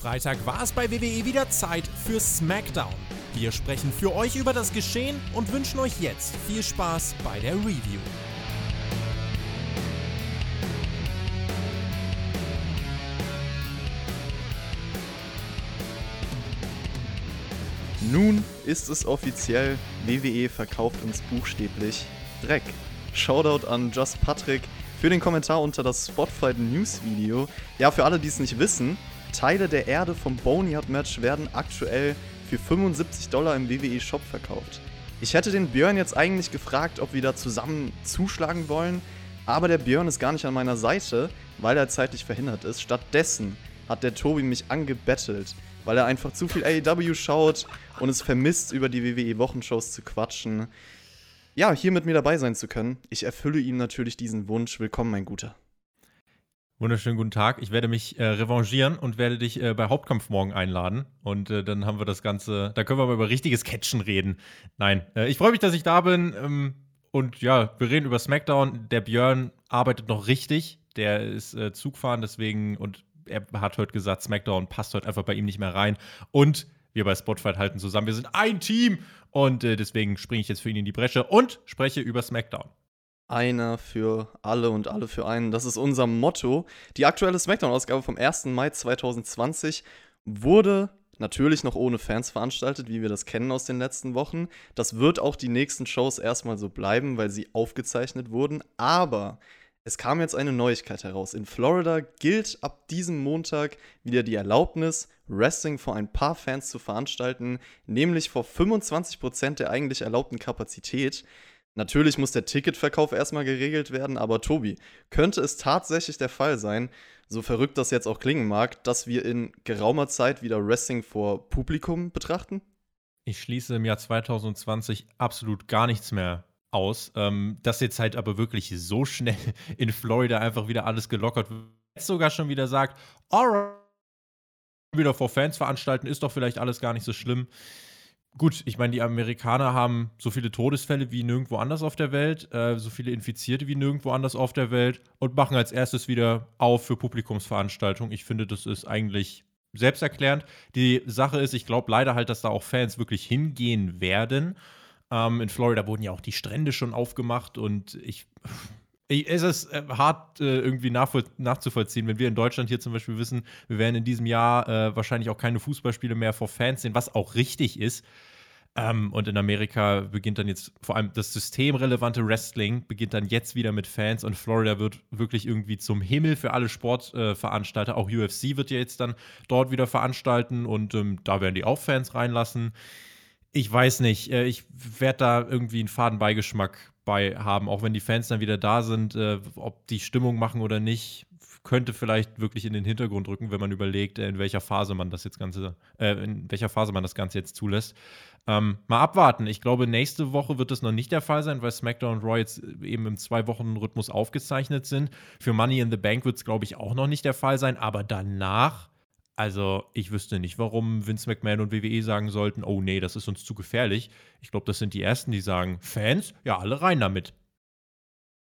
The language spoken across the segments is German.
Freitag war es bei WWE wieder Zeit für SmackDown. Wir sprechen für euch über das Geschehen und wünschen euch jetzt viel Spaß bei der Review. Nun ist es offiziell, WWE verkauft uns buchstäblich Dreck. Shoutout an Just Patrick für den Kommentar unter das Spotfight News Video. Ja, für alle, die es nicht wissen, Teile der Erde vom Boneyard Match werden aktuell für 75 Dollar im WWE Shop verkauft. Ich hätte den Björn jetzt eigentlich gefragt, ob wir da zusammen zuschlagen wollen, aber der Björn ist gar nicht an meiner Seite, weil er zeitlich verhindert ist. Stattdessen hat der Tobi mich angebettelt, weil er einfach zu viel AEW schaut und es vermisst, über die WWE-Wochenshows zu quatschen. Ja, hier mit mir dabei sein zu können. Ich erfülle ihm natürlich diesen Wunsch. Willkommen, mein Guter. Wunderschönen guten Tag. Ich werde mich äh, revanchieren und werde dich äh, bei Hauptkampf morgen einladen. Und äh, dann haben wir das Ganze, da können wir mal über richtiges Catchen reden. Nein, äh, ich freue mich, dass ich da bin. Ähm, und ja, wir reden über SmackDown. Der Björn arbeitet noch richtig. Der ist äh, Zugfahren, deswegen, und er hat heute gesagt, SmackDown passt heute einfach bei ihm nicht mehr rein. Und wir bei Spotfight halten zusammen. Wir sind ein Team. Und äh, deswegen springe ich jetzt für ihn in die Bresche und spreche über SmackDown. Einer für alle und alle für einen. Das ist unser Motto. Die aktuelle SmackDown-Ausgabe vom 1. Mai 2020 wurde natürlich noch ohne Fans veranstaltet, wie wir das kennen aus den letzten Wochen. Das wird auch die nächsten Shows erstmal so bleiben, weil sie aufgezeichnet wurden. Aber es kam jetzt eine Neuigkeit heraus. In Florida gilt ab diesem Montag wieder die Erlaubnis, Wrestling vor ein paar Fans zu veranstalten, nämlich vor 25% der eigentlich erlaubten Kapazität. Natürlich muss der Ticketverkauf erstmal geregelt werden, aber Tobi, könnte es tatsächlich der Fall sein, so verrückt das jetzt auch klingen mag, dass wir in geraumer Zeit wieder Wrestling vor Publikum betrachten? Ich schließe im Jahr 2020 absolut gar nichts mehr aus. Ähm, dass jetzt halt aber wirklich so schnell in Florida einfach wieder alles gelockert wird. Jetzt sogar schon wieder sagt, alright, wieder vor Fans veranstalten, ist doch vielleicht alles gar nicht so schlimm. Gut, ich meine, die Amerikaner haben so viele Todesfälle wie nirgendwo anders auf der Welt, äh, so viele Infizierte wie nirgendwo anders auf der Welt und machen als erstes wieder auf für Publikumsveranstaltungen. Ich finde, das ist eigentlich selbsterklärend. Die Sache ist, ich glaube leider halt, dass da auch Fans wirklich hingehen werden. Ähm, in Florida wurden ja auch die Strände schon aufgemacht und ich. Es ist äh, hart äh, irgendwie nachzuvollziehen, wenn wir in Deutschland hier zum Beispiel wissen, wir werden in diesem Jahr äh, wahrscheinlich auch keine Fußballspiele mehr vor Fans sehen, was auch richtig ist. Ähm, und in Amerika beginnt dann jetzt vor allem das systemrelevante Wrestling, beginnt dann jetzt wieder mit Fans und Florida wird wirklich irgendwie zum Himmel für alle Sportveranstalter. auch UFC wird ja jetzt dann dort wieder veranstalten und ähm, da werden die auch Fans reinlassen ich weiß nicht. Äh, ich werde da irgendwie einen faden Beigeschmack bei haben, auch wenn die Fans dann wieder da sind. Äh, ob die Stimmung machen oder nicht, könnte vielleicht wirklich in den Hintergrund rücken, wenn man überlegt, äh, in welcher Phase man das jetzt Ganze, äh, in welcher Phase man das Ganze jetzt zulässt. Ähm, mal abwarten. Ich glaube, nächste Woche wird das noch nicht der Fall sein, weil SmackDown und Raw jetzt eben im Zwei-Wochen-Rhythmus aufgezeichnet sind. Für Money in the Bank wird es, glaube ich, auch noch nicht der Fall sein, aber danach also, ich wüsste nicht, warum Vince McMahon und WWE sagen sollten, oh nee, das ist uns zu gefährlich. Ich glaube, das sind die Ersten, die sagen, Fans? Ja, alle rein damit.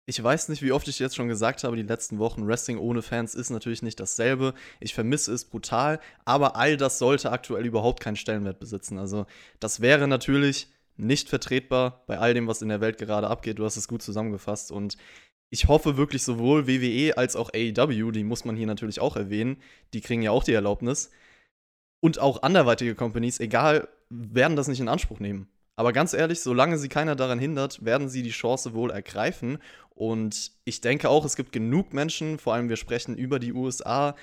Ich weiß nicht, wie oft ich jetzt schon gesagt habe, die letzten Wochen, Wrestling ohne Fans ist natürlich nicht dasselbe. Ich vermisse es brutal, aber all das sollte aktuell überhaupt keinen Stellenwert besitzen. Also, das wäre natürlich nicht vertretbar bei all dem, was in der Welt gerade abgeht. Du hast es gut zusammengefasst und ich hoffe wirklich sowohl WWE als auch AEW, die muss man hier natürlich auch erwähnen, die kriegen ja auch die Erlaubnis. Und auch anderweitige Companies, egal, werden das nicht in Anspruch nehmen. Aber ganz ehrlich, solange sie keiner daran hindert, werden sie die Chance wohl ergreifen. Und ich denke auch, es gibt genug Menschen, vor allem wir sprechen über die USA,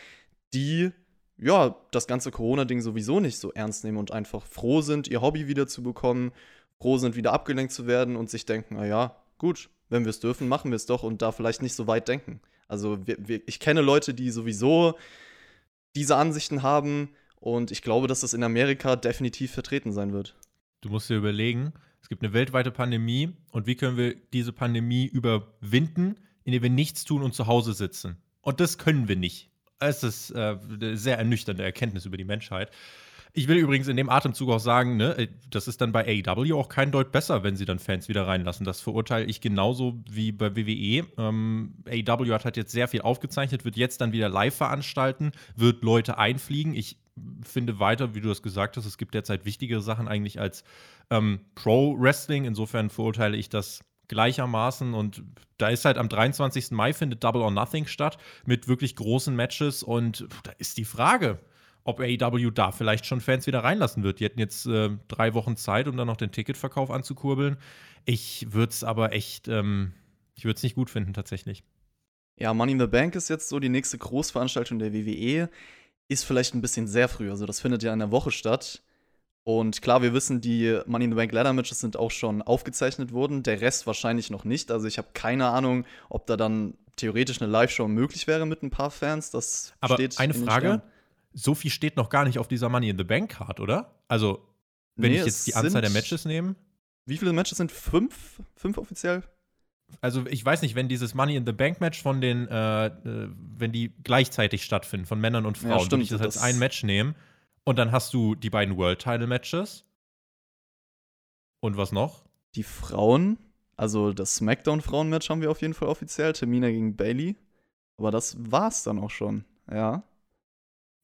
die ja das ganze Corona-Ding sowieso nicht so ernst nehmen und einfach froh sind, ihr Hobby wiederzubekommen, froh sind, wieder abgelenkt zu werden und sich denken, naja, gut, wenn wir es dürfen, machen wir es doch und da vielleicht nicht so weit denken. Also wir, wir, ich kenne Leute, die sowieso diese Ansichten haben und ich glaube, dass das in Amerika definitiv vertreten sein wird. Du musst dir überlegen, es gibt eine weltweite Pandemie und wie können wir diese Pandemie überwinden, indem wir nichts tun und zu Hause sitzen. Und das können wir nicht. Es ist äh, eine sehr ernüchternde Erkenntnis über die Menschheit. Ich will übrigens in dem Atemzug auch sagen, ne, äh, das ist dann bei AEW auch kein Deut besser, wenn sie dann Fans wieder reinlassen. Das verurteile ich genauso wie bei WWE. Ähm, AEW hat halt jetzt sehr viel aufgezeichnet, wird jetzt dann wieder live veranstalten, wird Leute einfliegen. Ich finde weiter, wie du das gesagt hast, es gibt derzeit wichtigere Sachen eigentlich als ähm, Pro-Wrestling. Insofern verurteile ich das gleichermaßen. Und da ist halt am 23. Mai findet Double or Nothing statt mit wirklich großen Matches. Und da ist die Frage, ob AEW da vielleicht schon Fans wieder reinlassen wird. Die hätten jetzt äh, drei Wochen Zeit, um dann noch den Ticketverkauf anzukurbeln. Ich würde es aber echt, ähm, ich würde es nicht gut finden tatsächlich. Ja, Money in the Bank ist jetzt so die nächste Großveranstaltung der WWE. Ist vielleicht ein bisschen sehr früh. Also, das findet ja in der Woche statt. Und klar, wir wissen, die Money in the Bank Ladder Matches sind auch schon aufgezeichnet worden. Der Rest wahrscheinlich noch nicht. Also, ich habe keine Ahnung, ob da dann theoretisch eine Live-Show möglich wäre mit ein paar Fans. Das Aber steht eine Frage: So viel steht noch gar nicht auf dieser Money in the Bank Card, oder? Also, wenn Nee, ich jetzt die Anzahl der Matches nehme. Wie viele Matches sind? Fünf? Fünf offiziell? Also ich weiß nicht, wenn dieses Money in the Bank Match von den, äh, äh, wenn die gleichzeitig stattfinden, von Männern und Frauen, Ja, würde stimmt, ich das als ein Match nehmen. Und dann hast du die beiden World Title Matches. Und was noch? Die Frauen, also das SmackDown-Frauen-Match haben wir auf jeden Fall offiziell. Tamina gegen Bailey. Aber das war's dann auch schon. Ja.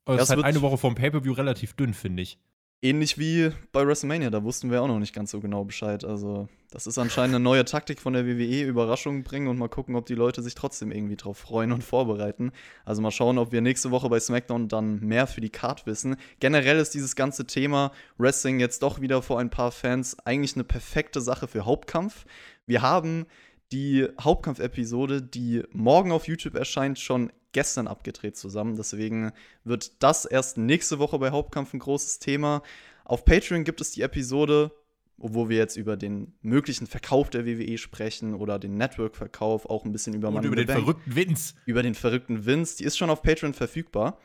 Das Das ist halt wird- eine Woche vom Pay-Per-View relativ dünn, finde ich. Ähnlich wie bei WrestleMania, da wussten wir auch noch nicht ganz so genau Bescheid. Also, das ist anscheinend eine neue Taktik von der WWE, Überraschungen bringen und mal gucken, ob die Leute sich trotzdem irgendwie drauf freuen und vorbereiten. Also mal schauen, ob wir nächste Woche bei SmackDown dann mehr für die Card wissen. Generell ist dieses ganze Thema Wrestling jetzt doch wieder vor ein paar Fans eigentlich eine perfekte Sache für Hauptkampf. Wir haben die Hauptkampf-Episode, die morgen auf YouTube erscheint, schon gestern abgedreht zusammen. Deswegen wird das erst nächste Woche bei Hauptkampf ein großes Thema. Auf Patreon gibt es die Episode, wo wir jetzt über den möglichen Verkauf der WWE sprechen oder den Network-Verkauf, auch ein bisschen über Und über den Bank verrückten Vince. über den verrückten Vince. Die ist schon auf Patreon verfügbar.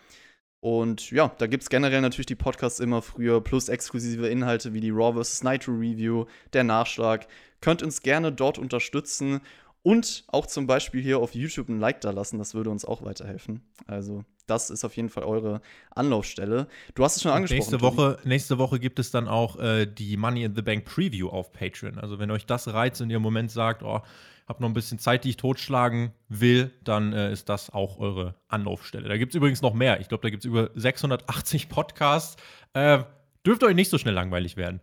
Und ja, da gibt es generell natürlich die Podcasts immer früher, plus exklusive Inhalte wie die Raw vs. Nitro Review, der Nachschlag. Könnt uns gerne dort unterstützen und auch zum Beispiel hier auf YouTube ein Like da lassen, das würde uns auch weiterhelfen. Also, das ist auf jeden Fall eure Anlaufstelle. Du hast es schon angesprochen. Nächste Tobi. Woche, nächste Woche gibt es dann auch äh, die Money in the Bank Preview auf Patreon. Also wenn euch das reizt und ihr im Moment sagt, oh, hab noch ein bisschen Zeit, die ich totschlagen will, dann äh, ist das auch eure Anlaufstelle. Da gibt es übrigens noch mehr. Ich glaube, da gibt es über 680 Podcasts. Äh, dürfte euch nicht so schnell langweilig werden.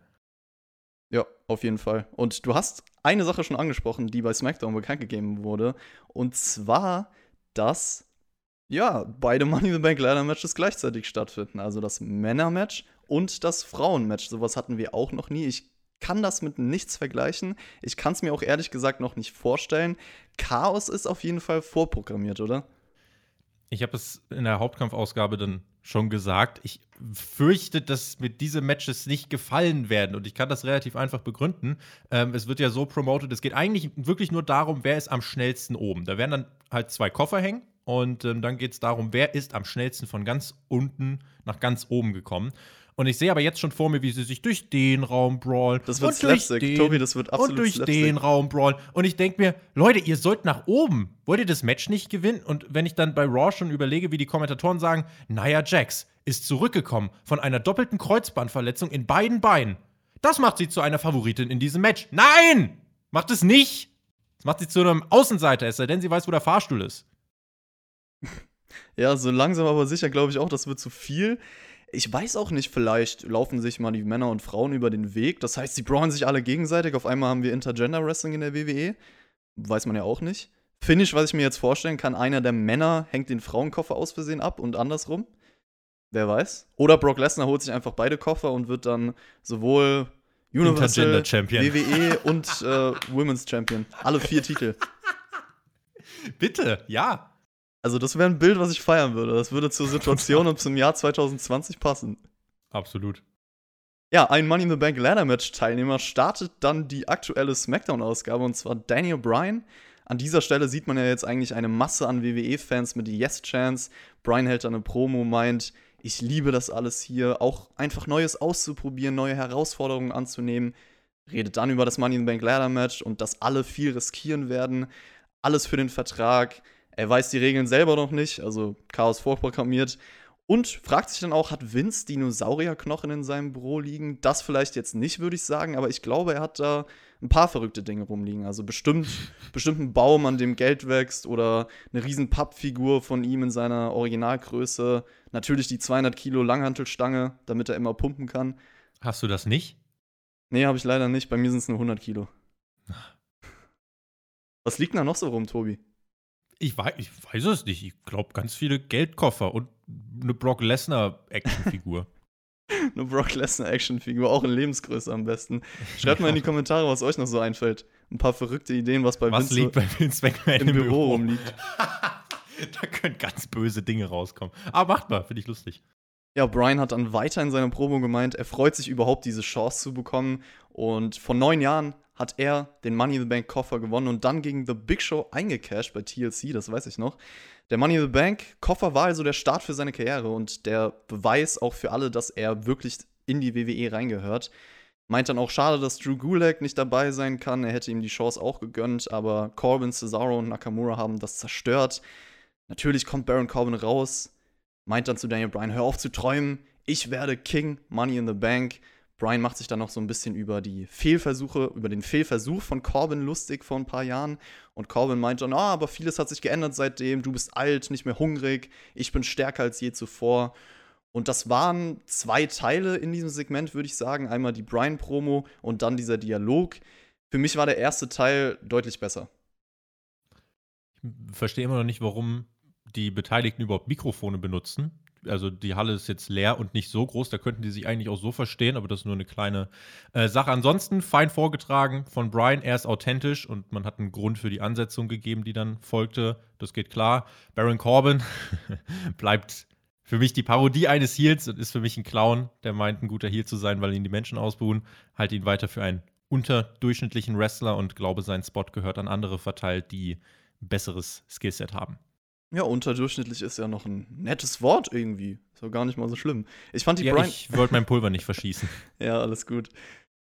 Ja, auf jeden Fall. Und du hast eine Sache schon angesprochen, die bei SmackDown bekannt gegeben wurde. Und zwar, dass ja, beide Money in the Bank Ladder Matches gleichzeitig stattfinden. Also das Männermatch und das Frauenmatch. Sowas hatten wir auch noch nie. Ich kann das mit nichts vergleichen. Ich kann es mir auch ehrlich gesagt noch nicht vorstellen. Chaos ist auf jeden Fall vorprogrammiert, oder? Ich habe es in der Hauptkampfausgabe dann schon gesagt. Ich fürchte, dass mir diese Matches nicht gefallen werden. Und ich kann das relativ einfach begründen. Ähm, es wird ja so promoted, es geht eigentlich wirklich nur darum, wer ist am schnellsten oben. Da werden dann halt zwei Koffer hängen. Und ähm, dann geht es darum, wer ist am schnellsten von ganz unten nach ganz oben gekommen. Und ich sehe aber jetzt schon vor mir, wie sie sich durch den Raum brawlen. Das wird und Slapstick. den Tobi, das wird absolut Und durch Slapstick. den Raum brawlen. Und ich denke mir, Leute, ihr sollt nach oben. Wollt ihr das Match nicht gewinnen? Und wenn ich dann bei Raw schon überlege, wie die Kommentatoren sagen, Nia Jax ist zurückgekommen von einer doppelten Kreuzbandverletzung in beiden Beinen. Das macht sie zu einer Favoritin in diesem Match. Nein! Macht es nicht! Das macht sie zu einem Außenseiter, es sei denn, sie weiß, wo der Fahrstuhl ist. Ja, so langsam aber sicher glaube ich auch, das wird zu viel. Ich weiß auch nicht, vielleicht laufen sich mal die Männer und Frauen über den Weg. Das heißt, sie brawlen sich alle gegenseitig. Auf einmal haben wir Intergender Wrestling in der WWE. Weiß man ja auch nicht. Finish, was ich mir jetzt vorstellen kann, einer der Männer hängt den Frauenkoffer aus Versehen ab und andersrum. Wer weiß. Oder Brock Lesnar holt sich einfach beide Koffer und wird dann sowohl Universal, Champion. WWE und äh, Women's Champion. Alle vier Titel. Bitte, ja. Also, das wäre ein Bild, was ich feiern würde. Das würde zur Situation und zum Jahr 2020 passen. Absolut. Ja, ein Money in the Bank Ladder Match Teilnehmer startet dann die aktuelle SmackDown-Ausgabe und zwar Daniel Bryan. An dieser Stelle sieht man ja jetzt eigentlich eine Masse an WWE-Fans mit Yes Chance. Bryan hält dann eine Promo, meint, ich liebe das alles hier, auch einfach Neues auszuprobieren, neue Herausforderungen anzunehmen. Redet dann über das Money in the Bank Ladder Match und dass alle viel riskieren werden. Alles für den Vertrag. Er weiß die Regeln selber noch nicht, also Chaos vorprogrammiert. Und fragt sich dann auch, hat Vince Dinosaurierknochen in seinem Büro liegen? Das vielleicht jetzt nicht, würde ich sagen, aber ich glaube, er hat da ein paar verrückte Dinge rumliegen. Also bestimmt, bestimmt ein Baum, an dem Geld wächst oder eine riesen Pappfigur von ihm in seiner Originalgröße. Natürlich die 200 Kilo Langhantelstange, damit er immer pumpen kann. Hast du das nicht? Nee, habe ich leider nicht. Bei mir sind es nur 100 Kilo. Was liegt da noch so rum, Tobi? Ich weiß, ich weiß es nicht. Ich glaube, ganz viele Geldkoffer und eine Brock Lesnar-Actionfigur. eine Brock Lesnar-Actionfigur, auch in Lebensgröße am besten. Schreibt ja. mal in die Kommentare, was euch noch so einfällt. Ein paar verrückte Ideen, was bei was Vince, liegt bei Vince McMahon im, im Büro, Büro rumliegt. da können ganz böse Dinge rauskommen. Aber macht mal, finde ich lustig. Ja, Brian hat dann weiter in seiner Promo gemeint, er freut sich überhaupt, diese Chance zu bekommen. Und vor neun Jahren hat er den Money in the Bank Koffer gewonnen und dann gegen The Big Show eingecashed bei TLC, das weiß ich noch. Der Money in the Bank Koffer war also der Start für seine Karriere und der Beweis auch für alle, dass er wirklich in die WWE reingehört. Meint dann auch schade, dass Drew Gulak nicht dabei sein kann. Er hätte ihm die Chance auch gegönnt, aber Corbin, Cesaro und Nakamura haben das zerstört. Natürlich kommt Baron Corbin raus, meint dann zu Daniel Bryan, hör auf zu träumen, ich werde King, Money in the Bank. Brian macht sich dann noch so ein bisschen über die Fehlversuche, über den Fehlversuch von Corbin lustig vor ein paar Jahren. Und Corbin meint dann, ah, aber vieles hat sich geändert seitdem, du bist alt, nicht mehr hungrig, ich bin stärker als je zuvor. Und das waren zwei Teile in diesem Segment, würde ich sagen. Einmal die Brian-Promo und dann dieser Dialog. Für mich war der erste Teil deutlich besser. Ich verstehe immer noch nicht, warum die Beteiligten überhaupt Mikrofone benutzen also die Halle ist jetzt leer und nicht so groß, da könnten die sich eigentlich auch so verstehen, aber das ist nur eine kleine äh, Sache. Ansonsten fein vorgetragen von Brian, er ist authentisch und man hat einen Grund für die Ansetzung gegeben, die dann folgte. Das geht klar. Baron Corbin bleibt für mich die Parodie eines Heels und ist für mich ein Clown, der meint, ein guter Heel zu sein, weil ihn die Menschen ausbuhen. Halte ihn weiter für einen unterdurchschnittlichen Wrestler und glaube, sein Spot gehört an andere verteilt, die besseres Skillset haben. Ja, unterdurchschnittlich ist ja noch ein nettes Wort irgendwie. Ist doch gar nicht mal so schlimm. Ich fand die ja, Brian. Ich wollte mein Pulver nicht verschießen. ja, alles gut.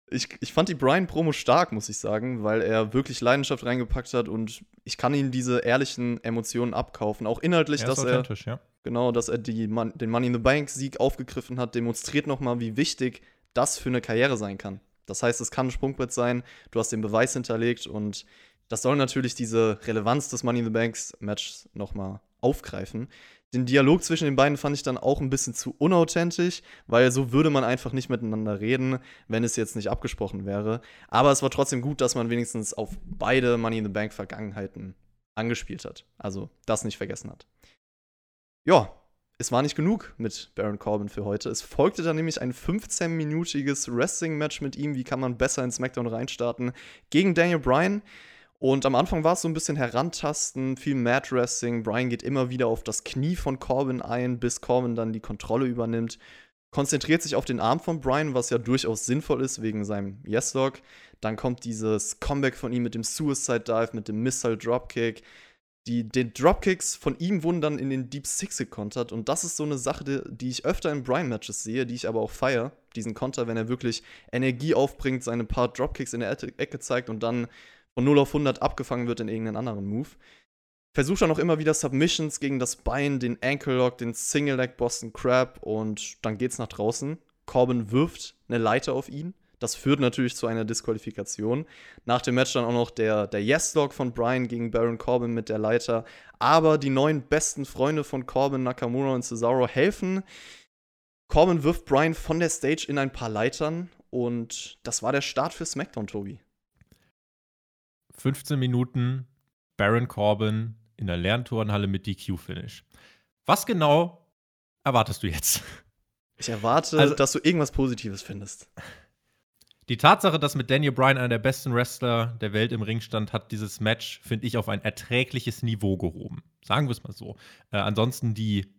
Ich, ich fand die Brian-Promo stark, muss ich sagen, weil er wirklich Leidenschaft reingepackt hat und ich kann ihm diese ehrlichen Emotionen abkaufen. Auch inhaltlich, er dass er. Ja. Genau, dass er die, den Money in the Bank-Sieg aufgegriffen hat, demonstriert nochmal, wie wichtig das für eine Karriere sein kann. Das heißt, es kann ein Sprungbrett sein, du hast den Beweis hinterlegt und das soll natürlich diese Relevanz des Money in the Banks Matches nochmal aufgreifen. Den Dialog zwischen den beiden fand ich dann auch ein bisschen zu unauthentisch, weil so würde man einfach nicht miteinander reden, wenn es jetzt nicht abgesprochen wäre. Aber es war trotzdem gut, dass man wenigstens auf beide Money in the Bank Vergangenheiten angespielt hat. Also das nicht vergessen hat. Ja, es war nicht genug mit Baron Corbin für heute. Es folgte dann nämlich ein 15-minütiges Wrestling-Match mit ihm. Wie kann man besser in SmackDown reinstarten? Gegen Daniel Bryan. Und am Anfang war es so ein bisschen Herantasten, viel Mad Wrestling. Brian geht immer wieder auf das Knie von Corbin ein, bis Corbin dann die Kontrolle übernimmt. Konzentriert sich auf den Arm von Brian, was ja durchaus sinnvoll ist wegen seinem Yes-Lock. Dann kommt dieses Comeback von ihm mit dem Suicide Dive, mit dem Missile Dropkick. Die, die Dropkicks von ihm wurden dann in den Deep Six gekontert. Und das ist so eine Sache, die, die ich öfter in Brian-Matches sehe, die ich aber auch feiere. Diesen Konter, wenn er wirklich Energie aufbringt, seine paar Dropkicks in der Ecke zeigt und dann von 0 auf 100 abgefangen wird in irgendeinen anderen Move. Versucht dann auch immer wieder Submissions gegen das Bein, den Ankle Lock, den Single Leg Boston Crab und dann geht's nach draußen. Corbin wirft eine Leiter auf ihn. Das führt natürlich zu einer Disqualifikation. Nach dem Match dann auch noch der, der Yes-Log von Brian gegen Baron Corbin mit der Leiter. Aber die neun besten Freunde von Corbin, Nakamura und Cesaro helfen. Corbin wirft Brian von der Stage in ein paar Leitern und das war der Start für SmackDown, Tobi. 15 Minuten Baron Corbin in der Lernturnhalle mit DQ-Finish. Was genau erwartest du jetzt? Ich erwarte, also, dass du irgendwas Positives findest. Die Tatsache, dass mit Daniel Bryan einer der besten Wrestler der Welt im Ring stand, hat dieses Match, finde ich, auf ein erträgliches Niveau gehoben. Sagen wir es mal so. Äh, ansonsten die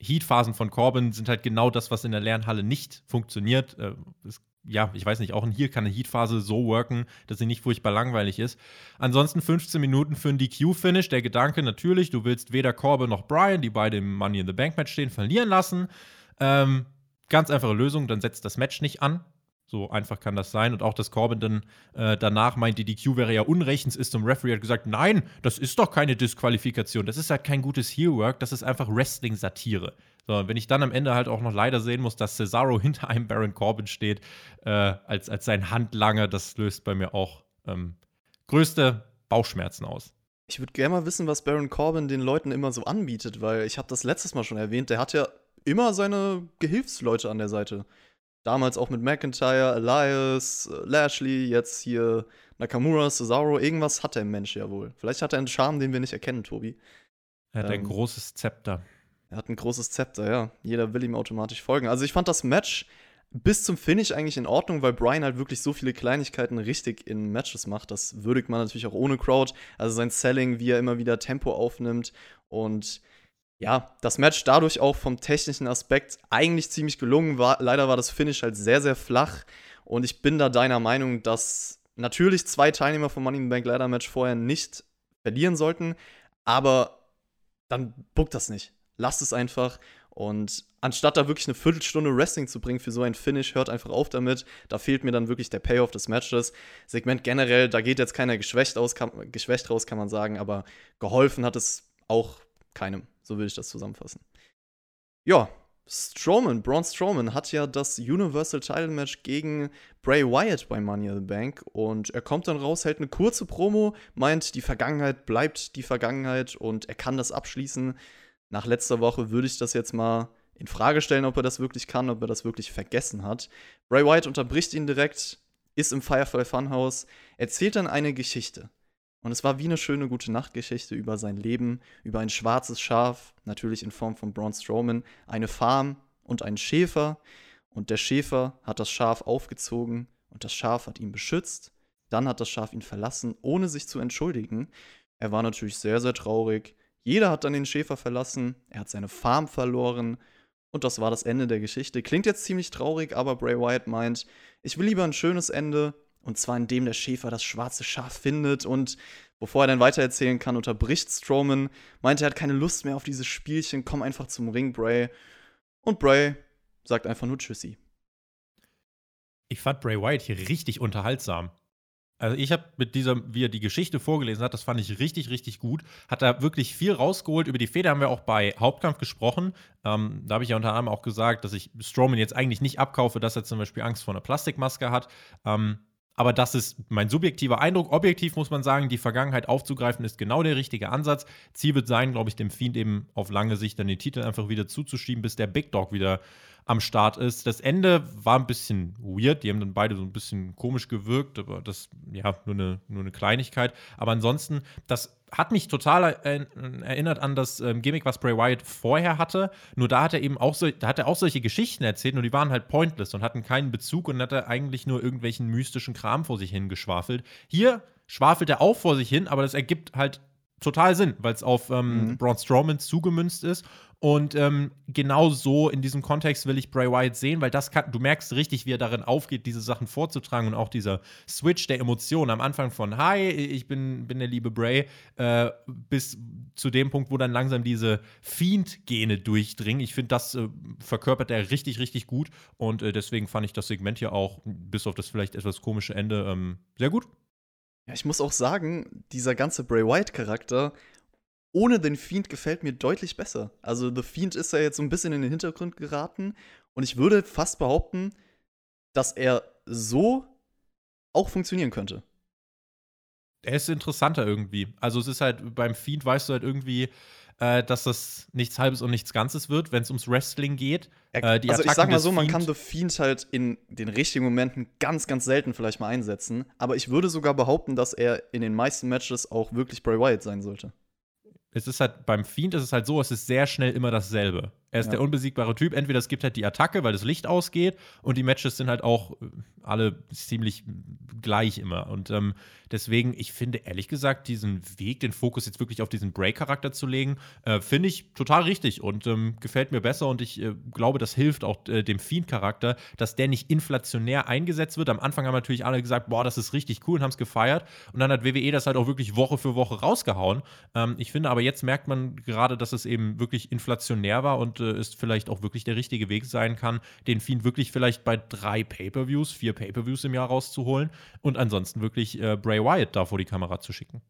Heat-Phasen von Corbin sind halt genau das, was in der Lernhalle nicht funktioniert. Äh, es ja, ich weiß nicht, auch hier kann eine Heat-Phase so worken, dass sie nicht furchtbar langweilig ist. Ansonsten 15 Minuten für ein DQ-Finish. Der Gedanke natürlich, du willst weder Corbin noch Brian, die beide im Money in the Bank Match stehen, verlieren lassen. Ähm, ganz einfache Lösung, dann setzt das Match nicht an. So einfach kann das sein. Und auch, dass Corbin dann äh, danach meint, die DQ wäre ja unrechtens, ist zum Referee hat gesagt, nein, das ist doch keine Disqualifikation. Das ist halt kein gutes Heelwork, das ist einfach Wrestling-Satire. So, wenn ich dann am Ende halt auch noch leider sehen muss, dass Cesaro hinter einem Baron Corbin steht, äh, als, als sein Handlanger, das löst bei mir auch ähm, größte Bauchschmerzen aus. Ich würde gerne mal wissen, was Baron Corbin den Leuten immer so anbietet, weil ich habe das letztes Mal schon erwähnt, der hat ja immer seine Gehilfsleute an der Seite. Damals auch mit McIntyre, Elias, Lashley, jetzt hier Nakamura, Cesaro. Irgendwas hat der Mensch ja wohl. Vielleicht hat er einen Charme, den wir nicht erkennen, Tobi. Er hat ähm, ein großes Zepter. Er hat ein großes Zepter, ja. Jeder will ihm automatisch folgen. Also ich fand das Match bis zum Finish eigentlich in Ordnung, weil Brian halt wirklich so viele Kleinigkeiten richtig in Matches macht. Das würdigt man natürlich auch ohne Crowd. Also sein Selling, wie er immer wieder Tempo aufnimmt und ja, das Match dadurch auch vom technischen Aspekt eigentlich ziemlich gelungen war. Leider war das Finish halt sehr, sehr flach. Und ich bin da deiner Meinung, dass natürlich zwei Teilnehmer vom Money in the Bank Ladder Match vorher nicht verlieren sollten. Aber dann buckt das nicht. Lasst es einfach. Und anstatt da wirklich eine Viertelstunde Wrestling zu bringen für so ein Finish, hört einfach auf damit. Da fehlt mir dann wirklich der Payoff des Matches. Segment generell, da geht jetzt keiner geschwächt, aus, kann, geschwächt raus, kann man sagen. Aber geholfen hat es auch keinem. So würde ich das zusammenfassen. Ja, Strowman, Braun Strowman hat ja das Universal Title Match gegen Bray Wyatt bei Money in the Bank und er kommt dann raus, hält eine kurze Promo, meint, die Vergangenheit bleibt die Vergangenheit und er kann das abschließen. Nach letzter Woche würde ich das jetzt mal in Frage stellen, ob er das wirklich kann, ob er das wirklich vergessen hat. Bray Wyatt unterbricht ihn direkt, ist im Firefly Funhouse, erzählt dann eine Geschichte. Und es war wie eine schöne gute Nachtgeschichte über sein Leben, über ein schwarzes Schaf, natürlich in Form von Braun Strowman, eine Farm und einen Schäfer. Und der Schäfer hat das Schaf aufgezogen und das Schaf hat ihn beschützt. Dann hat das Schaf ihn verlassen, ohne sich zu entschuldigen. Er war natürlich sehr, sehr traurig. Jeder hat dann den Schäfer verlassen. Er hat seine Farm verloren. Und das war das Ende der Geschichte. Klingt jetzt ziemlich traurig, aber Bray Wyatt meint, ich will lieber ein schönes Ende und zwar indem der Schäfer das schwarze Schaf findet und bevor er dann weitererzählen kann, unterbricht Strowman, meint, er hat keine Lust mehr auf dieses Spielchen, komm einfach zum Ring, Bray. Und Bray sagt einfach nur Tschüssi. Ich fand Bray Wyatt hier richtig unterhaltsam. Also ich habe mit dieser, wie er die Geschichte vorgelesen hat, das fand ich richtig, richtig gut. Hat da wirklich viel rausgeholt. Über die Feder haben wir auch bei Hauptkampf gesprochen. Ähm, da habe ich ja unter anderem auch gesagt, dass ich Strowman jetzt eigentlich nicht abkaufe, dass er zum Beispiel Angst vor einer Plastikmaske hat. Ähm, aber das ist mein subjektiver Eindruck. Objektiv muss man sagen, die Vergangenheit aufzugreifen ist genau der richtige Ansatz. Ziel wird sein, glaube ich, dem Fiend eben auf lange Sicht dann den Titel einfach wieder zuzuschieben, bis der Big Dog wieder am Start ist. Das Ende war ein bisschen weird. Die haben dann beide so ein bisschen komisch gewirkt, aber das, ja, nur eine, nur eine Kleinigkeit. Aber ansonsten, das hat mich total erinnert an das ähm, Gimmick, was Bray Wyatt vorher hatte. Nur da hat er eben auch so, da hat er auch solche Geschichten erzählt, nur die waren halt pointless und hatten keinen Bezug und hat er eigentlich nur irgendwelchen mystischen Kram vor sich hingeschwafelt. Hier schwafelt er auch vor sich hin, aber das ergibt halt total Sinn, weil es auf ähm, mhm. Braun Strowman zugemünzt ist. Und ähm, genau so in diesem Kontext will ich Bray Wyatt sehen, weil das kann, du merkst richtig, wie er darin aufgeht, diese Sachen vorzutragen und auch dieser Switch der Emotionen am Anfang von Hi, ich bin, bin der liebe Bray, äh, bis zu dem Punkt, wo dann langsam diese Fiend-Gene durchdringen. Ich finde, das äh, verkörpert er richtig, richtig gut und äh, deswegen fand ich das Segment hier auch, bis auf das vielleicht etwas komische Ende, ähm, sehr gut. Ja, ich muss auch sagen, dieser ganze Bray Wyatt-Charakter ohne den Fiend gefällt mir deutlich besser. Also The Fiend ist ja jetzt so ein bisschen in den Hintergrund geraten und ich würde fast behaupten, dass er so auch funktionieren könnte. Er ist interessanter irgendwie. Also es ist halt beim Fiend weißt du halt irgendwie, äh, dass das nichts Halbes und nichts Ganzes wird, wenn es ums Wrestling geht. Äh, also ich sag mal so, man kann The Fiend halt in den richtigen Momenten ganz, ganz selten vielleicht mal einsetzen. Aber ich würde sogar behaupten, dass er in den meisten Matches auch wirklich Bray Wyatt sein sollte es ist halt beim Fiend ist es halt so, es ist sehr schnell immer dasselbe. Er ist ja. der unbesiegbare Typ. Entweder es gibt halt die Attacke, weil das Licht ausgeht, und die Matches sind halt auch äh, alle ziemlich gleich immer. Und ähm, deswegen, ich finde ehrlich gesagt, diesen Weg, den Fokus jetzt wirklich auf diesen Break-Charakter zu legen, äh, finde ich total richtig und ähm, gefällt mir besser. Und ich äh, glaube, das hilft auch äh, dem Fiend-Charakter, dass der nicht inflationär eingesetzt wird. Am Anfang haben natürlich alle gesagt, boah, das ist richtig cool und haben es gefeiert. Und dann hat WWE das halt auch wirklich Woche für Woche rausgehauen. Ähm, ich finde aber jetzt merkt man gerade, dass es eben wirklich inflationär war und äh, es vielleicht auch wirklich der richtige Weg sein kann, den Fiend wirklich vielleicht bei drei Pay-Per-Views, vier Pay-Per-Views im Jahr rauszuholen und ansonsten wirklich äh, Bray Wyatt da vor die Kamera zu schicken.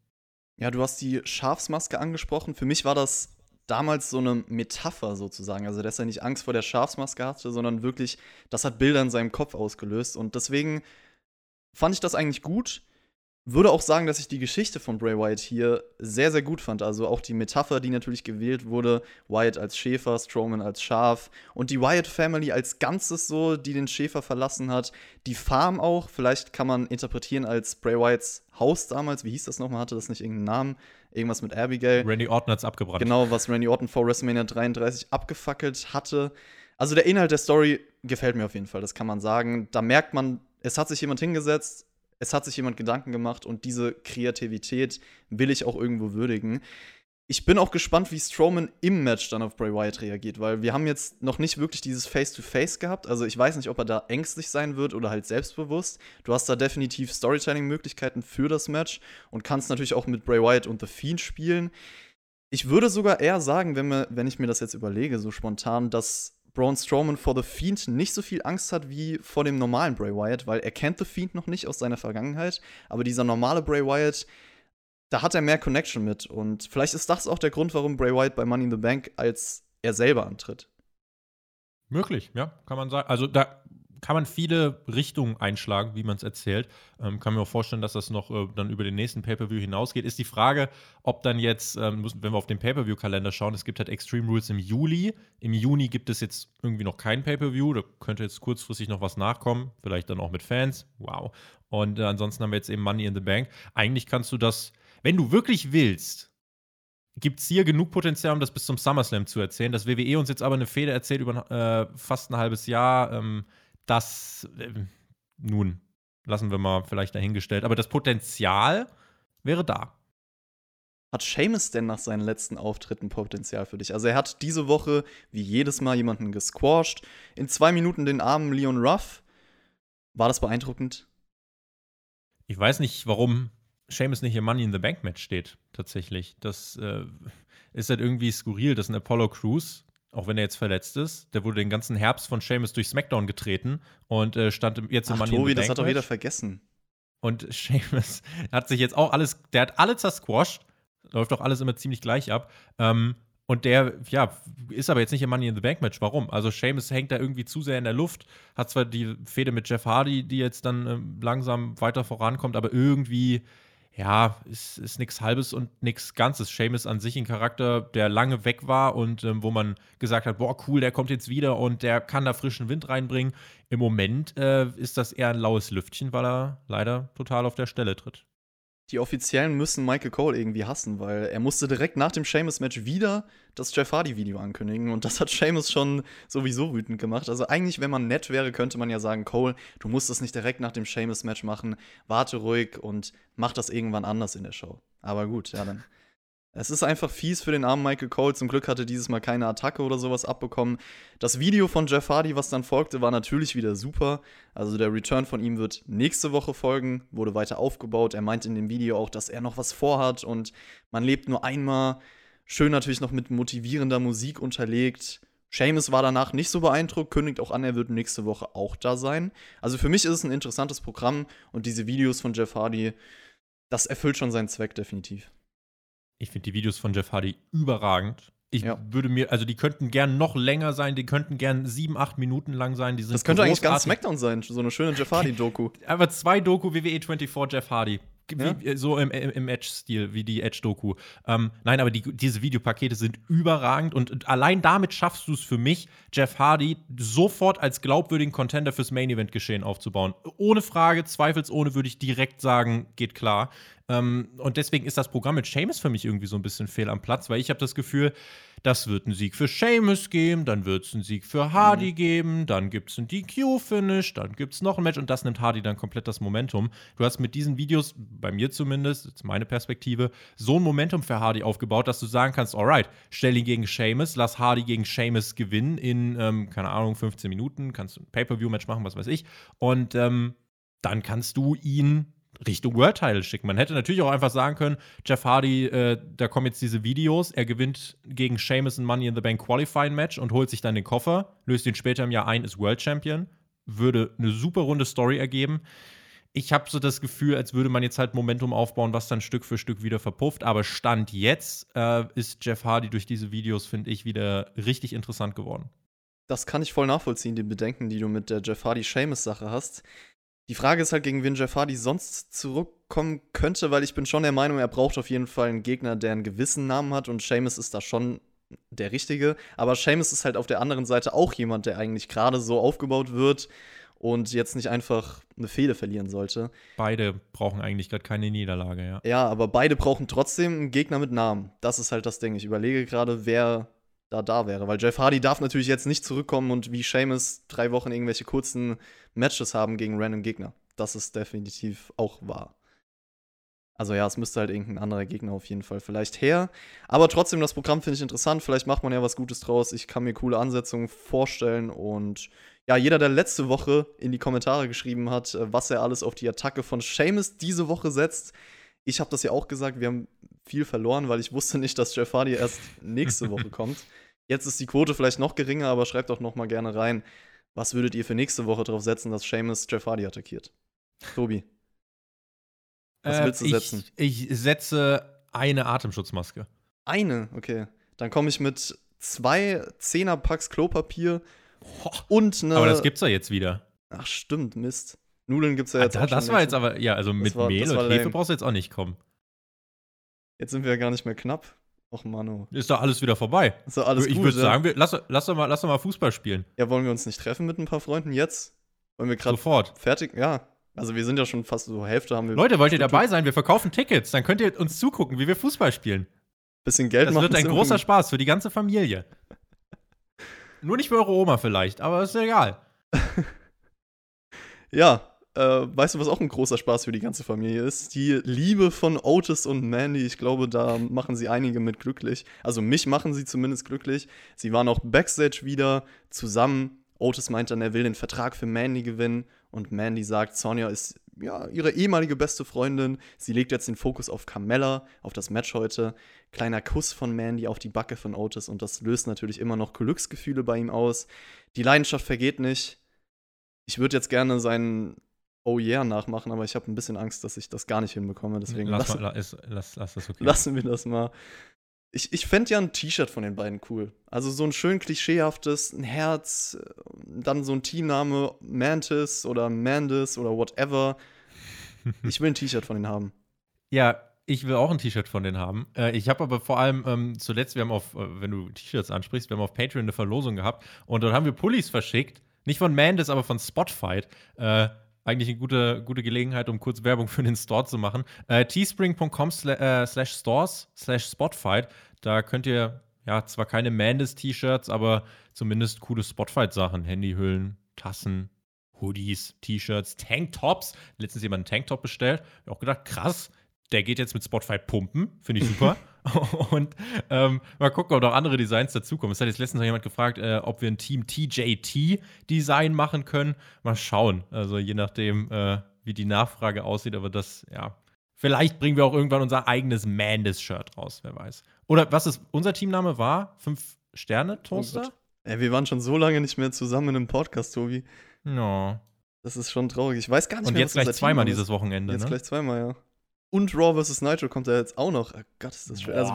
Ja, du hast die Schafsmaske angesprochen. Für mich war das damals so eine Metapher sozusagen. Also, dass er nicht Angst vor der Schafsmaske hatte, sondern wirklich, das hat Bilder in seinem Kopf ausgelöst. Und deswegen fand ich das eigentlich gut würde auch sagen, dass ich die Geschichte von Bray Wyatt hier sehr, sehr gut fand. Also auch die Metapher, die natürlich gewählt wurde. Wyatt als Schäfer, Strowman als Schaf und die Wyatt Family als Ganzes so, die den Schäfer verlassen hat. Die Farm auch, vielleicht kann man interpretieren als Bray Wyatts Haus damals. Wie hieß das nochmal? Hatte das nicht irgendeinen Namen? Irgendwas mit Abigail. Randy Orton hat es abgebrannt. Genau, was Randy Orton vor WrestleMania 33 abgefackelt hatte. Also der Inhalt der Story gefällt mir auf jeden Fall, das kann man sagen. Da merkt man, es hat sich jemand hingesetzt, es hat sich jemand Gedanken gemacht und diese Kreativität will ich auch irgendwo würdigen. Ich bin auch gespannt, wie Strowman im Match dann auf Bray Wyatt reagiert, weil wir haben jetzt noch nicht wirklich dieses Face-to-Face -face gehabt. Also ich weiß nicht, ob er da ängstlich sein wird oder halt selbstbewusst. Du hast da definitiv Storytelling-Möglichkeiten für das Match und kannst natürlich auch mit Bray Wyatt und The Fiend spielen. Ich würde sogar eher sagen, wenn, wir, wenn ich mir das jetzt überlege, so spontan, dass Braun Strowman vor The Fiend nicht so viel Angst hat wie vor dem normalen Bray Wyatt, weil er kennt The Fiend noch nicht aus seiner Vergangenheit, aber dieser normale Bray Wyatt, da hat er mehr Connection mit und vielleicht ist das auch der Grund, warum Bray Wyatt bei Money in the Bank als er selber antritt. Möglich, ja, kann man sagen. Also da kann man viele Richtungen einschlagen, wie man es erzählt. Ähm, kann mir auch vorstellen, dass das noch äh, dann über den nächsten Pay-Per-View hinausgeht. Ist die Frage, ob dann jetzt, ähm, wenn wir auf den Pay-Per-View-Kalender schauen, es gibt halt Extreme Rules im Juli. Im Juni gibt es jetzt irgendwie noch kein Pay-Per-View. Da könnte jetzt kurzfristig noch was nachkommen. Vielleicht dann auch mit Fans. Wow. Und äh, ansonsten haben wir jetzt eben Money in the Bank. Eigentlich kannst du das, wenn du wirklich willst, gibt es hier genug Potenzial, um das bis zum SummerSlam zu erzählen. Dass WWE uns jetzt aber eine Fehde erzählt über äh, fast ein halbes Jahr. Ähm, das, äh, nun, lassen wir mal vielleicht dahingestellt. Aber das Potenzial wäre da. Hat Seamus denn nach seinen letzten Auftritten Potenzial für dich? Also er hat diese Woche wie jedes Mal jemanden gesquashed. In zwei Minuten den armen Leon Ruff. War das beeindruckend? Ich weiß nicht, warum Seamus nicht im Money in the Bank Match steht, tatsächlich. Das äh, ist halt irgendwie skurril, dass ein Apollo Crews auch wenn er jetzt verletzt ist. Der wurde den ganzen Herbst von Seamus durch SmackDown getreten und äh, stand jetzt im Ach, Money Tobi, in the das hat doch jeder vergessen. Und Seamus hat sich jetzt auch alles, der hat alle zersquashed. Läuft doch alles immer ziemlich gleich ab. Ähm, und der, ja, ist aber jetzt nicht im Money in the Bank Match. Warum? Also Seamus hängt da irgendwie zu sehr in der Luft, hat zwar die Fehde mit Jeff Hardy, die jetzt dann ähm, langsam weiter vorankommt, aber irgendwie ja, ist, ist nichts Halbes und nichts Ganzes. Seamus an sich ein Charakter, der lange weg war und ähm, wo man gesagt hat, boah, cool, der kommt jetzt wieder und der kann da frischen Wind reinbringen. Im Moment äh, ist das eher ein laues Lüftchen, weil er leider total auf der Stelle tritt. Die Offiziellen müssen Michael Cole irgendwie hassen, weil er musste direkt nach dem Sheamus-Match wieder das Jeff Hardy-Video ankündigen und das hat Sheamus schon sowieso wütend gemacht. Also eigentlich, wenn man nett wäre, könnte man ja sagen, Cole, du musst das nicht direkt nach dem Sheamus-Match machen, warte ruhig und mach das irgendwann anders in der Show. Aber gut, ja dann es ist einfach fies für den armen Michael Cole. Zum Glück hatte dieses Mal keine Attacke oder sowas abbekommen. Das Video von Jeff Hardy, was dann folgte, war natürlich wieder super. Also der Return von ihm wird nächste Woche folgen, wurde weiter aufgebaut. Er meint in dem Video auch, dass er noch was vorhat und man lebt nur einmal. Schön natürlich noch mit motivierender Musik unterlegt. Seamus war danach nicht so beeindruckt, kündigt auch an, er wird nächste Woche auch da sein. Also für mich ist es ein interessantes Programm und diese Videos von Jeff Hardy, das erfüllt schon seinen Zweck definitiv. Ich finde die Videos von Jeff Hardy überragend. Ich Ja. würde mir, also die könnten gern noch länger sein, die könnten gern sieben, acht Minuten lang sein. Die sind Das könnte eigentlich ganz großartig. Smackdown sein, so eine schöne Jeff Hardy-Doku. Aber zwei Doku WWE 24 Jeff Hardy. Ja. äh, So im, im, Edge-Stil, wie die Edge-Doku. Ähm, nein, aber die, diese Videopakete sind überragend und, und allein damit schaffst du es für mich, Jeff Hardy sofort als glaubwürdigen Contender fürs Main-Event-Geschehen aufzubauen. Ohne Frage, zweifelsohne würde ich direkt sagen, geht klar. Ähm, und deswegen ist das Programm mit Seamus für mich irgendwie so ein bisschen fehl am Platz, weil ich habe das Gefühl, das wird einen Sieg für Seamus geben, dann wird es einen Sieg für Hardy mhm. geben, dann gibt es ein DQ-Finish, dann gibt es noch ein Match und das nimmt Hardy dann komplett das Momentum. Du hast mit diesen Videos, bei mir zumindest, jetzt meine Perspektive, so ein Momentum für Hardy aufgebaut, dass du sagen kannst, alright, stell ihn gegen Seamus, lass Hardy gegen Seamus gewinnen in, ähm, keine Ahnung, 15 Minuten, kannst du ein Pay-Per-View-Match machen, was weiß ich. Und ähm, dann kannst du ihn Richtung World Title schicken. Man hätte natürlich auch einfach sagen können, Jeff Hardy, äh, da kommen jetzt diese Videos, er gewinnt gegen Sheamus ein Money in the Bank Qualifying Match und holt sich dann den Koffer, löst ihn später im Jahr ein, ist World Champion. Würde eine super runde Story ergeben. Ich habe so das Gefühl, als würde man jetzt halt Momentum aufbauen, was dann Stück für Stück wieder verpufft. Aber Stand jetzt äh, ist Jeff Hardy durch diese Videos, finde ich, wieder richtig interessant geworden. Das kann ich voll nachvollziehen, die Bedenken, die du mit der Jeff Hardy-Seamus-Sache hast. Die Frage ist halt, gegen wen Jeff Hardy sonst zurückkommen könnte, weil ich bin schon der Meinung, er braucht auf jeden Fall einen Gegner, der einen gewissen Namen hat und Seamus ist da schon der Richtige. Aber Seamus ist halt auf der anderen Seite auch jemand, der eigentlich gerade so aufgebaut wird und jetzt nicht einfach eine Fehde verlieren sollte. Beide brauchen eigentlich gerade keine Niederlage, ja. Ja, aber beide brauchen trotzdem einen Gegner mit Namen. Das ist halt das Ding. Ich überlege gerade, wer da da wäre. Weil Jeff Hardy darf natürlich jetzt nicht zurückkommen und wie Seamus drei Wochen irgendwelche kurzen Matches haben gegen random Gegner. Das ist definitiv auch wahr. Also ja, es müsste halt irgendein anderer Gegner auf jeden Fall vielleicht her. Aber trotzdem, das Programm finde ich interessant. Vielleicht macht man ja was Gutes draus. Ich kann mir coole Ansetzungen vorstellen. Und ja, jeder, der letzte Woche in die Kommentare geschrieben hat, äh, was er alles auf die Attacke von Seamus diese Woche setzt. Ich habe das ja auch gesagt, wir haben viel verloren, weil ich wusste nicht, dass Jeff Hardy erst nächste Woche kommt. Jetzt ist die Quote vielleicht noch geringer, aber schreibt doch noch mal gerne rein, was würdet ihr für nächste Woche darauf setzen, dass Seamus Jeff Hardy attackiert? Tobi. Was äh, willst du setzen? Ich, ich setze eine Atemschutzmaske. Eine? Okay. Dann komme ich mit zwei Zehnerpacks Klopapier oh, und eine. Aber das gibt's ja jetzt wieder. Ach, stimmt, Mist. Nudeln gibt's ja jetzt ah, auch Das war jetzt aber, ja, also mit war, Mehl und Hefe brauchst du jetzt auch nicht kommen. Jetzt sind wir ja gar nicht mehr knapp. Och, Manu. Ist doch alles wieder vorbei. Ist doch alles ich gut. würde ja? sagen, wir, lass, lass, doch mal, lass doch mal Fußball spielen. Ja, wollen wir uns nicht treffen mit ein paar Freunden jetzt? Wollen wir gerade Sofort. fertig? Ja. Also wir sind ja schon fast so Hälfte haben wir. Leute, wollt ihr dabei sein? Wir verkaufen Tickets. Dann könnt ihr uns zugucken, wie wir Fußball spielen. Bisschen Geld das machen. Das wird ein großer Spaß für die ganze Familie. Nur nicht für eure Oma vielleicht, aber ist egal. ja, äh, weißt du, was auch ein großer Spaß für die ganze Familie ist? Die Liebe von Otis und Mandy. Ich glaube, da machen sie einige mit glücklich. Also mich machen sie zumindest glücklich. Sie waren auch backstage wieder zusammen. Otis meint dann, er will den Vertrag für Mandy gewinnen. Und Mandy sagt, Sonja ist ja ihre ehemalige beste Freundin. Sie legt jetzt den Fokus auf Carmella, auf das Match heute. Kleiner Kuss von Mandy auf die Backe von Otis und das löst natürlich immer noch Glücksgefühle bei ihm aus. Die Leidenschaft vergeht nicht. Ich würde jetzt gerne seinen Oh yeah nachmachen, aber ich habe ein bisschen Angst, dass ich das gar nicht hinbekomme. Deswegen lass, lassen, mal, lass, lass, lass das okay. lassen wir das mal. Ich, ich fände ja ein T-Shirt von den beiden cool. Also so ein schön klischeehaftes, ein Herz, äh, dann so ein Teamname Mantis oder Mandis oder whatever. Ich will ein T-Shirt von denen haben. Ja, ich will auch ein T-Shirt von denen haben. Äh, ich habe aber vor allem ähm, zuletzt, wir haben auf, äh, wenn du T-Shirts ansprichst, wir haben auf Patreon eine Verlosung gehabt und dort haben wir Pullis verschickt. Nicht von Mandis, aber von Spotfight. Äh, eigentlich eine gute, gute Gelegenheit, um kurz Werbung für den Store zu machen. Äh, teespring.com äh, slash stores slash spotfight. Da könnt ihr ja zwar keine Mandis-T-Shirts, aber zumindest coole Spotfight-Sachen. Handyhüllen, Tassen, Hoodies, T-Shirts, Tanktops. Letztens jemand einen Tanktop bestellt. Ich auch gedacht, krass, der geht jetzt mit Spotify pumpen. Finde ich super. und ähm, mal gucken, ob noch andere Designs dazukommen. Es hat jetzt letztens noch jemand gefragt, äh, ob wir ein Team TJT-Design machen können. Mal schauen. Also je nachdem, äh, wie die Nachfrage aussieht. Aber das, ja. Vielleicht bringen wir auch irgendwann unser eigenes Mandis-Shirt raus, wer weiß. Oder was ist unser Teamname war? Fünf Sterne Toaster? Oh Ey, wir waren schon so lange nicht mehr zusammen in einem Podcast, Tobi. No. Das ist schon traurig. Ich weiß gar nicht Und mehr, jetzt gleich zweimal dieses Wochenende, Jetzt ne? gleich zweimal, ja. Und Raw vs. Nitro kommt ja jetzt auch noch. Oh Gott, ist das schön. Also,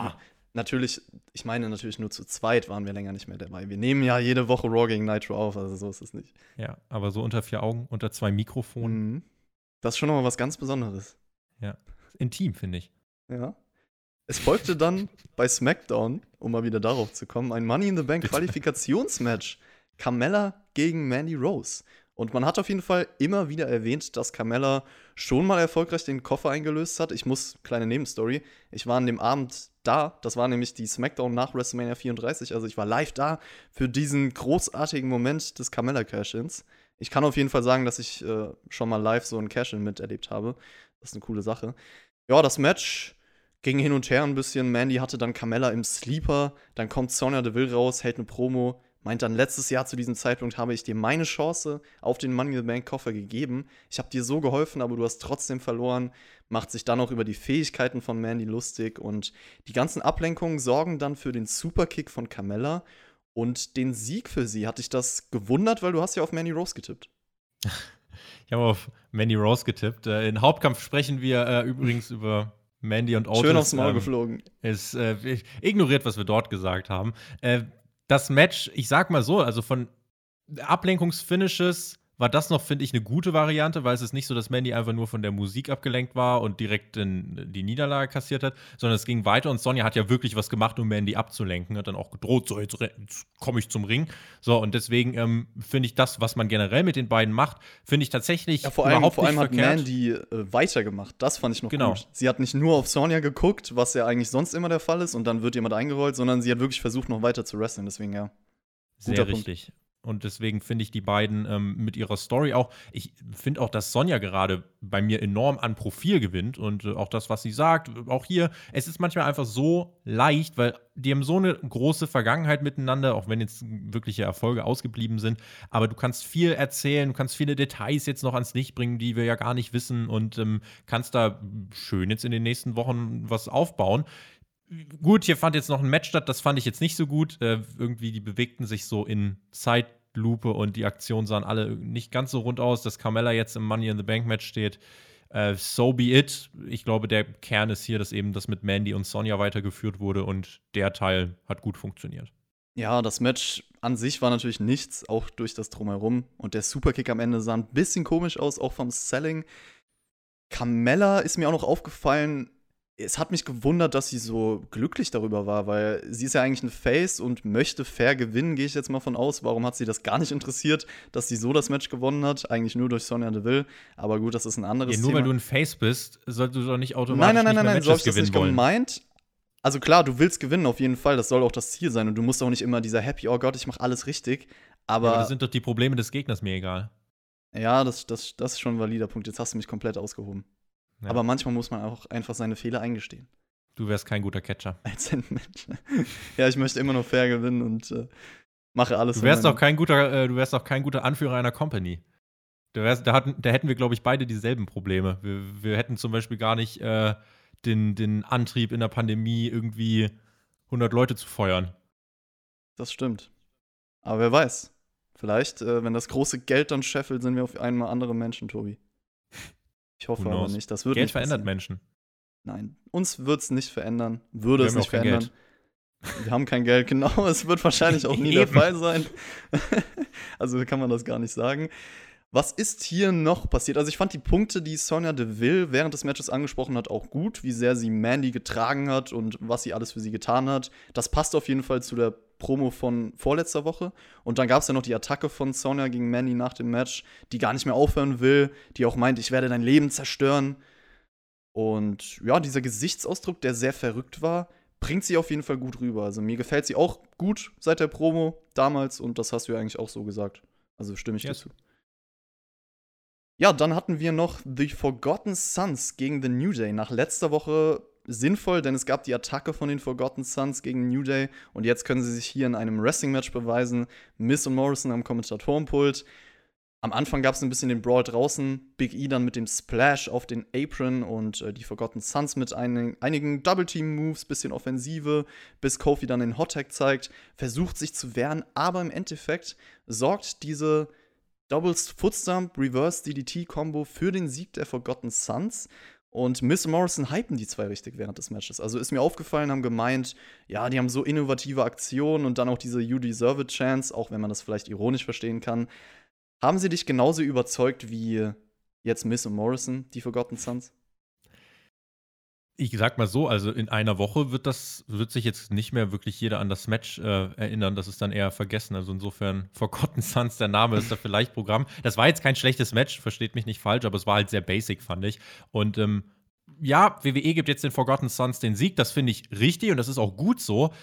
natürlich, ich meine natürlich nur zu zweit waren wir länger nicht mehr dabei. Wir nehmen ja jede Woche Raw gegen Nitro auf, also so ist es nicht. Ja, aber so unter vier Augen, unter zwei Mikrofonen. Mhm. Das ist schon nochmal was ganz Besonderes. Ja, intim, finde ich. Ja. Es folgte dann bei SmackDown, um mal wieder darauf zu kommen, ein Money in the Bank Qualifikationsmatch. Carmella gegen Mandy Rose. Und man hat auf jeden Fall immer wieder erwähnt, dass Carmella schon mal erfolgreich den Koffer eingelöst hat. Ich muss, kleine Nebenstory, ich war an dem Abend da, das war nämlich die Smackdown nach WrestleMania 34, also ich war live da für diesen großartigen Moment des Carmella Cash-Ins. Ich kann auf jeden Fall sagen, dass ich äh, schon mal live so ein Cash-In miterlebt habe. Das ist eine coole Sache. Ja, das Match ging hin und her ein bisschen. Mandy hatte dann Carmella im Sleeper, dann kommt Sonja Deville raus, hält eine Promo meint dann, letztes Jahr zu diesem Zeitpunkt habe ich dir meine Chance auf den Money in the Bank Koffer gegeben. Ich habe dir so geholfen, aber du hast trotzdem verloren. Macht sich dann auch über die Fähigkeiten von Mandy lustig und die ganzen Ablenkungen sorgen dann für den Superkick von Carmella und den Sieg für sie. Hat dich das gewundert, weil du hast ja auf Mandy Rose getippt. Ich habe auf Mandy Rose getippt. Äh, in Hauptkampf sprechen wir äh, übrigens über Mandy und Otis. Schön aufs Maul ähm, geflogen. Ist äh, ignoriert, was wir dort gesagt haben. Äh, das Match, ich sag mal so, also von Ablenkungsfinishes war das noch, finde ich, eine gute Variante, weil es ist nicht so, dass Mandy einfach nur von der Musik abgelenkt war und direkt in die Niederlage kassiert hat, sondern es ging weiter und Sonja hat ja wirklich was gemacht, um Mandy abzulenken, hat dann auch gedroht, so jetzt, jetzt komme ich zum Ring. So, und deswegen ähm, finde ich das, was man generell mit den beiden macht, finde ich tatsächlich ja, vor allem, überhaupt vor allem hat Mandy äh, weitergemacht. Das fand ich noch genau. gut. Sie hat nicht nur auf Sonja geguckt, was ja eigentlich sonst immer der Fall ist, und dann wird jemand eingerollt, sondern sie hat wirklich versucht, noch weiter zu wresteln. Deswegen ja. Sehr richtig. Und deswegen finde ich die beiden ähm, mit ihrer Story auch, ich finde auch, dass Sonja gerade bei mir enorm an Profil gewinnt und äh, auch das, was sie sagt, auch hier, es ist manchmal einfach so leicht, weil die haben so eine große Vergangenheit miteinander, auch wenn jetzt wirkliche Erfolge ausgeblieben sind, aber du kannst viel erzählen, du kannst viele Details jetzt noch ans Licht bringen, die wir ja gar nicht wissen und ähm, kannst da schön jetzt in den nächsten Wochen was aufbauen gut, hier fand jetzt noch ein Match statt, das fand ich jetzt nicht so gut. Äh, irgendwie, die bewegten sich so in Zeitlupe und die Aktionen sahen alle nicht ganz so rund aus, dass Carmella jetzt im Money in the Bank Match steht. Äh, so be it. Ich glaube, der Kern ist hier, dass eben das mit Mandy und Sonja weitergeführt wurde und der Teil hat gut funktioniert. Ja, das Match an sich war natürlich nichts, auch durch das Drumherum. Und der Superkick am Ende sah ein bisschen komisch aus, auch vom Selling. Carmella ist mir auch noch aufgefallen, es hat mich gewundert, dass sie so glücklich darüber war, weil sie ist ja eigentlich ein Face und möchte fair gewinnen, gehe ich jetzt mal von aus. Warum hat sie das gar nicht interessiert, dass sie so das Match gewonnen hat? Eigentlich nur durch Sonja Deville. Aber gut, das ist ein anderes ja, nur Thema. weil du ein Face bist, solltest du doch nicht automatisch nein, nein, nein, nein, nein, so habe ich das nicht wollen. gemeint. Also klar, du willst gewinnen auf jeden Fall, das soll auch das Ziel sein und du musst auch nicht immer dieser Happy, oh Gott, ich mache alles richtig. Aber, ja, aber das sind doch die Probleme des Gegners mir egal. Ja, das, das, das ist schon ein valider Punkt. Jetzt hast du mich komplett ausgehoben. Ja. Aber manchmal muss man auch einfach seine Fehler eingestehen. Du wärst kein guter Catcher. Als ein Mensch. ja, ich möchte immer noch fair gewinnen und äh, mache alles. Du wärst auch kein guter, äh, du wärst auch kein guter Anführer einer Company. Da, wärst, da, hatten, da hätten wir, glaube ich, beide dieselben Probleme. Wir, wir hätten zum Beispiel gar nicht äh, den, den Antrieb in der Pandemie irgendwie 100 Leute zu feuern. Das stimmt. Aber wer weiß. Vielleicht, äh, wenn das große Geld dann scheffelt, sind wir auf einmal andere Menschen, Tobi. Ich hoffe aber nicht. Das wird Geld nicht verändert Menschen. Nein, uns wird es nicht verändern. Würde es nicht verändern. Wir haben kein Geld, genau. Es wird wahrscheinlich auch nie der Fall sein. also kann man das gar nicht sagen. Was ist hier noch passiert? Also ich fand die Punkte, die Sonja Deville während des Matches angesprochen hat, auch gut, wie sehr sie Mandy getragen hat und was sie alles für sie getan hat. Das passt auf jeden Fall zu der Promo von vorletzter Woche. Und dann gab es ja noch die Attacke von Sonja gegen Mandy nach dem Match, die gar nicht mehr aufhören will, die auch meint, ich werde dein Leben zerstören. Und ja, dieser Gesichtsausdruck, der sehr verrückt war, bringt sie auf jeden Fall gut rüber. Also mir gefällt sie auch gut seit der Promo damals und das hast du ja eigentlich auch so gesagt. Also stimme ich yes. dazu. Ja, dann hatten wir noch The Forgotten Sons gegen The New Day. Nach letzter Woche sinnvoll, denn es gab die Attacke von den Forgotten Sons gegen New Day und jetzt können sie sich hier in einem Wrestling-Match beweisen. Miss und Morrison am Kommentatorenpult. Am Anfang gab es ein bisschen den Brawl draußen, Big E dann mit dem Splash auf den Apron und äh, die Forgotten Sons mit ein, einigen Double-Team-Moves, bisschen Offensive, bis Kofi dann den Hot-Tag zeigt, versucht sich zu wehren, aber im Endeffekt sorgt diese Doubles Footstump Reverse DDT-Kombo für den Sieg der Forgotten Sons. Und Miss Morrison hypen die zwei richtig während des Matches. Also ist mir aufgefallen, haben gemeint, ja, die haben so innovative Aktionen und dann auch diese You Deserve It Chance, auch wenn man das vielleicht ironisch verstehen kann. Haben sie dich genauso überzeugt wie jetzt Miss und Morrison, die Forgotten Sons? Ich sag mal so, also in einer Woche wird das, wird sich jetzt nicht mehr wirklich jeder an das Match äh, erinnern. Das ist dann eher vergessen. Also insofern, Forgotten Sons, der Name ist da vielleicht Programm. Das war jetzt kein schlechtes Match, versteht mich nicht falsch, aber es war halt sehr basic, fand ich. Und ähm, ja, WWE gibt jetzt den Forgotten Sons den Sieg, das finde ich richtig und das ist auch gut so.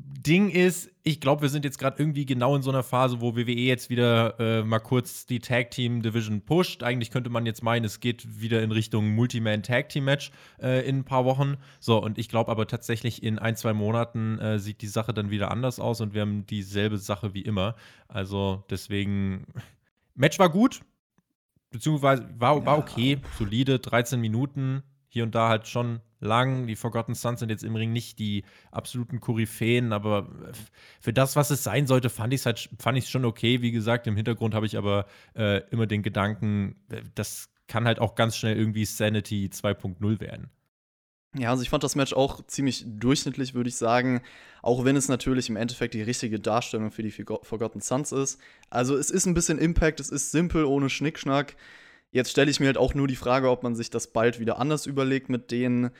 Ding ist, ich glaube, wir sind jetzt gerade irgendwie genau in so einer Phase, wo WWE jetzt wieder äh, mal kurz die Tag Team Division pusht. Eigentlich könnte man jetzt meinen, es geht wieder in Richtung Multiman Tag Team Match äh, in ein paar Wochen. So, und ich glaube aber tatsächlich in ein, zwei Monaten äh, sieht die Sache dann wieder anders aus und wir haben dieselbe Sache wie immer. Also deswegen, Match war gut, beziehungsweise war, war okay, solide, 13 Minuten, hier und da halt schon lang. Die Forgotten Sons sind jetzt im Ring nicht die absoluten Koryphäen, aber für das, was es sein sollte, fand ich es halt, fand ich schon okay. Wie gesagt, im Hintergrund habe ich aber äh, immer den Gedanken, das kann halt auch ganz schnell irgendwie Sanity 2.0 werden. Ja, also ich fand das Match auch ziemlich durchschnittlich, würde ich sagen. Auch wenn es natürlich im Endeffekt die richtige Darstellung für die Forgotten Sons ist. Also es ist ein bisschen Impact, es ist simpel, ohne Schnickschnack. Jetzt stelle ich mir halt auch nur die Frage, ob man sich das bald wieder anders überlegt mit denen.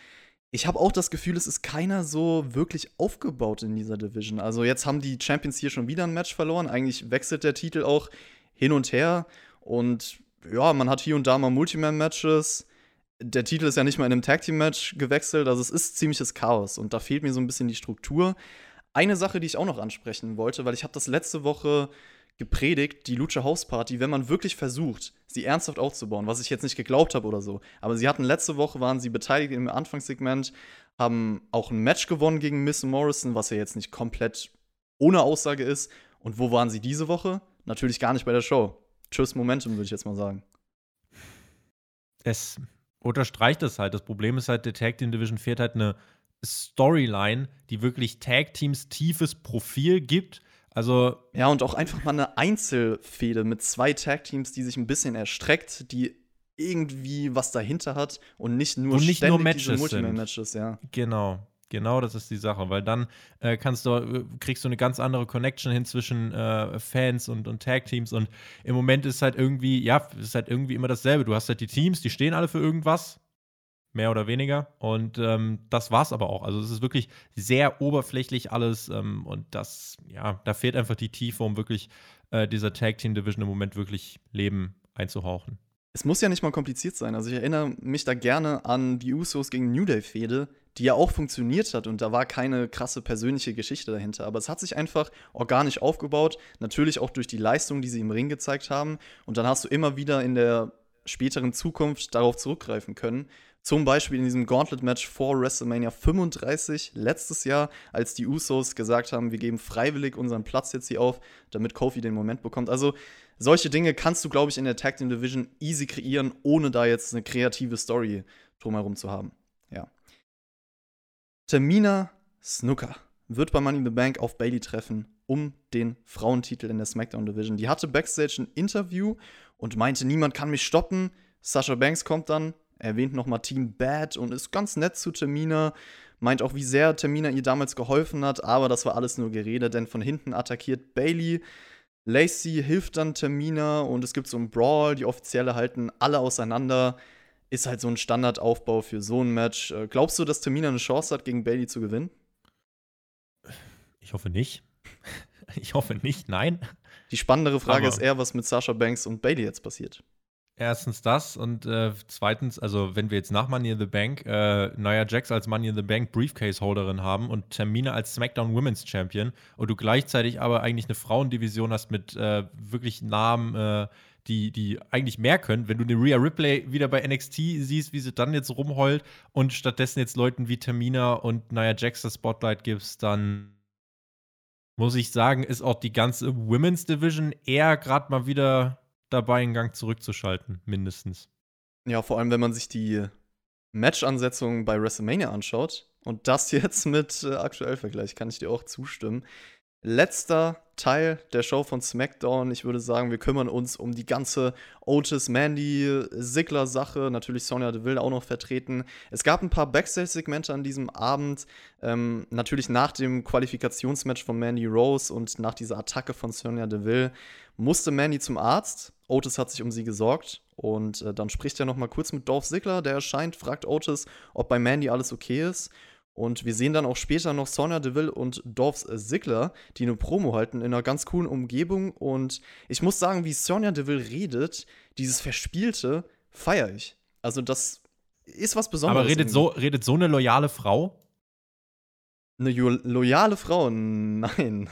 Ich habe auch das Gefühl, es ist keiner so wirklich aufgebaut in dieser Division. Also jetzt haben die Champions hier schon wieder ein Match verloren. Eigentlich wechselt der Titel auch hin und her. Und ja, man hat hier und da mal Multiman-Matches. Der Titel ist ja nicht mal in einem Tag-Team-Match gewechselt. Also es ist ziemliches Chaos. Und da fehlt mir so ein bisschen die Struktur. Eine Sache, die ich auch noch ansprechen wollte, weil ich habe das letzte Woche gepredigt, die Lucha House Party, wenn man wirklich versucht, sie ernsthaft aufzubauen, was ich jetzt nicht geglaubt habe oder so. Aber sie hatten letzte Woche, waren sie beteiligt im Anfangssegment, haben auch ein Match gewonnen gegen Miss Morrison, was ja jetzt nicht komplett ohne Aussage ist. Und wo waren sie diese Woche? Natürlich gar nicht bei der Show. Tschüss, Momentum, würde ich jetzt mal sagen. Es unterstreicht das halt. Das Problem ist halt, der Tag Team Division fährt halt eine Storyline, die wirklich Tag Teams tiefes Profil gibt also. Ja, und auch einfach mal eine Einzelfehde mit zwei Tag-Teams, die sich ein bisschen erstreckt, die irgendwie was dahinter hat und nicht nur, und nicht nur Matches Multiman-Matches, ja. Genau. Genau, das ist die Sache, weil dann äh, kannst du, äh, kriegst du eine ganz andere Connection hin zwischen äh, Fans und, und Tag-Teams und im Moment ist halt irgendwie, ja, ist halt irgendwie immer dasselbe. Du hast halt die Teams, die stehen alle für irgendwas, mehr oder weniger. Und ähm, das war's aber auch. Also es ist wirklich sehr oberflächlich alles ähm, und das, ja, da fehlt einfach die Tiefe, um wirklich äh, dieser Tag Team Division im Moment wirklich Leben einzuhauchen. Es muss ja nicht mal kompliziert sein. Also ich erinnere mich da gerne an die Usos gegen New Day Fehde, die ja auch funktioniert hat und da war keine krasse persönliche Geschichte dahinter. Aber es hat sich einfach organisch aufgebaut, natürlich auch durch die Leistung, die sie im Ring gezeigt haben. Und dann hast du immer wieder in der späteren Zukunft darauf zurückgreifen können. Zum Beispiel in diesem Gauntlet-Match vor WrestleMania 35 letztes Jahr, als die Usos gesagt haben, wir geben freiwillig unseren Platz jetzt hier auf, damit Kofi den Moment bekommt. Also solche Dinge kannst du, glaube ich, in der Tag Team Division easy kreieren, ohne da jetzt eine kreative Story drumherum zu haben. Ja. Tamina Snooker wird bei Money in the Bank auf Bailey treffen, um den Frauentitel in der SmackDown Division. Die hatte backstage ein Interview und meinte, niemand kann mich stoppen. Sasha Banks kommt dann, erwähnt nochmal Team Bad und ist ganz nett zu Termina. Meint auch, wie sehr Termina ihr damals geholfen hat, aber das war alles nur Gerede, denn von hinten attackiert Bailey. Lacey hilft dann Termina und es gibt so einen Brawl. Die Offizielle halten alle auseinander. Ist halt so ein Standardaufbau für so ein Match. Äh, glaubst du, dass Termina eine Chance hat, gegen Bailey zu gewinnen? Ich hoffe nicht. Ich hoffe nicht, nein. Die spannendere Frage aber ist eher, was mit Sasha Banks und Bailey jetzt passiert. Erstens das und äh, zweitens, also wenn wir jetzt nach Money in the Bank äh, Nia Jax als Money in the Bank Briefcase-Holderin haben und Termine als SmackDown Women's Champion und du gleichzeitig aber eigentlich eine Frauendivision hast mit äh, wirklich Namen, äh, die, die eigentlich mehr können, wenn du eine Rhea Ripley wieder bei NXT siehst, wie sie dann jetzt rumheult und stattdessen jetzt Leuten wie Termina und Nia Jax das Spotlight gibst, dann muss ich sagen, ist auch die ganze Women's Division eher gerade mal wieder dabei, einen Gang zurückzuschalten, mindestens. Ja, vor allem, wenn man sich die Match-Ansetzung bei WrestleMania anschaut und das jetzt mit äh, aktuell vergleicht, kann ich dir auch zustimmen. Letzter Teil der Show von SmackDown. Ich würde sagen, wir kümmern uns um die ganze Otis Mandy Sigler Sache. Natürlich Sonja Deville auch noch vertreten. Es gab ein paar Backstage-Segmente an diesem Abend. Ähm, natürlich nach dem Qualifikationsmatch von Mandy Rose und nach dieser Attacke von Sonja Deville musste Mandy zum Arzt. Otis hat sich um sie gesorgt Und äh, dann spricht er noch mal kurz mit Dolph Ziggler, der erscheint, fragt Otis, ob bei Mandy alles okay ist. Und wir sehen dann auch später noch Sonya Deville und Dolph Ziggler, die eine Promo halten in einer ganz coolen Umgebung. Und ich muss sagen, wie Sonya Deville redet, dieses Verspielte, feiere ich. Also das ist was Besonderes. Aber redet so, redet so eine loyale Frau? Eine loyale Frau? Nein.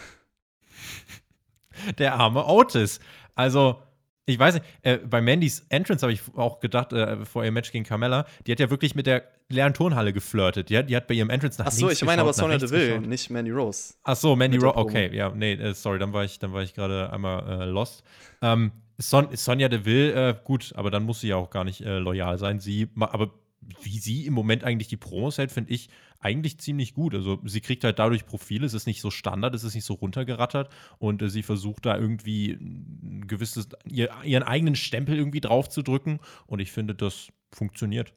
Der arme Otis. Also, ich weiß nicht, äh, bei Mandys Entrance habe ich auch gedacht, äh, vor ihrem Match gegen Carmella, die hat ja wirklich mit der leeren Turnhalle geflirtet. Die hat, die hat bei ihrem Entrance nach Ach so, ich meine aber Sonya Deville, nicht Mandy Rose. Ach so, Mandy Rose, okay, ja, nee, äh, sorry, dann war ich, dann war ich gerade einmal äh, lost. Ähm, Son Sonja Deville, äh, gut, aber dann muss sie ja auch gar nicht loyal sein. Sie, aber wie sie im Moment eigentlich die Promos hält, finde ich eigentlich ziemlich gut. Also sie kriegt halt dadurch Profile, es ist nicht so Standard, es ist nicht so runtergerattert und äh, sie versucht da irgendwie ein gewisses, ihr, ihren eigenen Stempel irgendwie drauf zu drücken und ich finde, das funktioniert.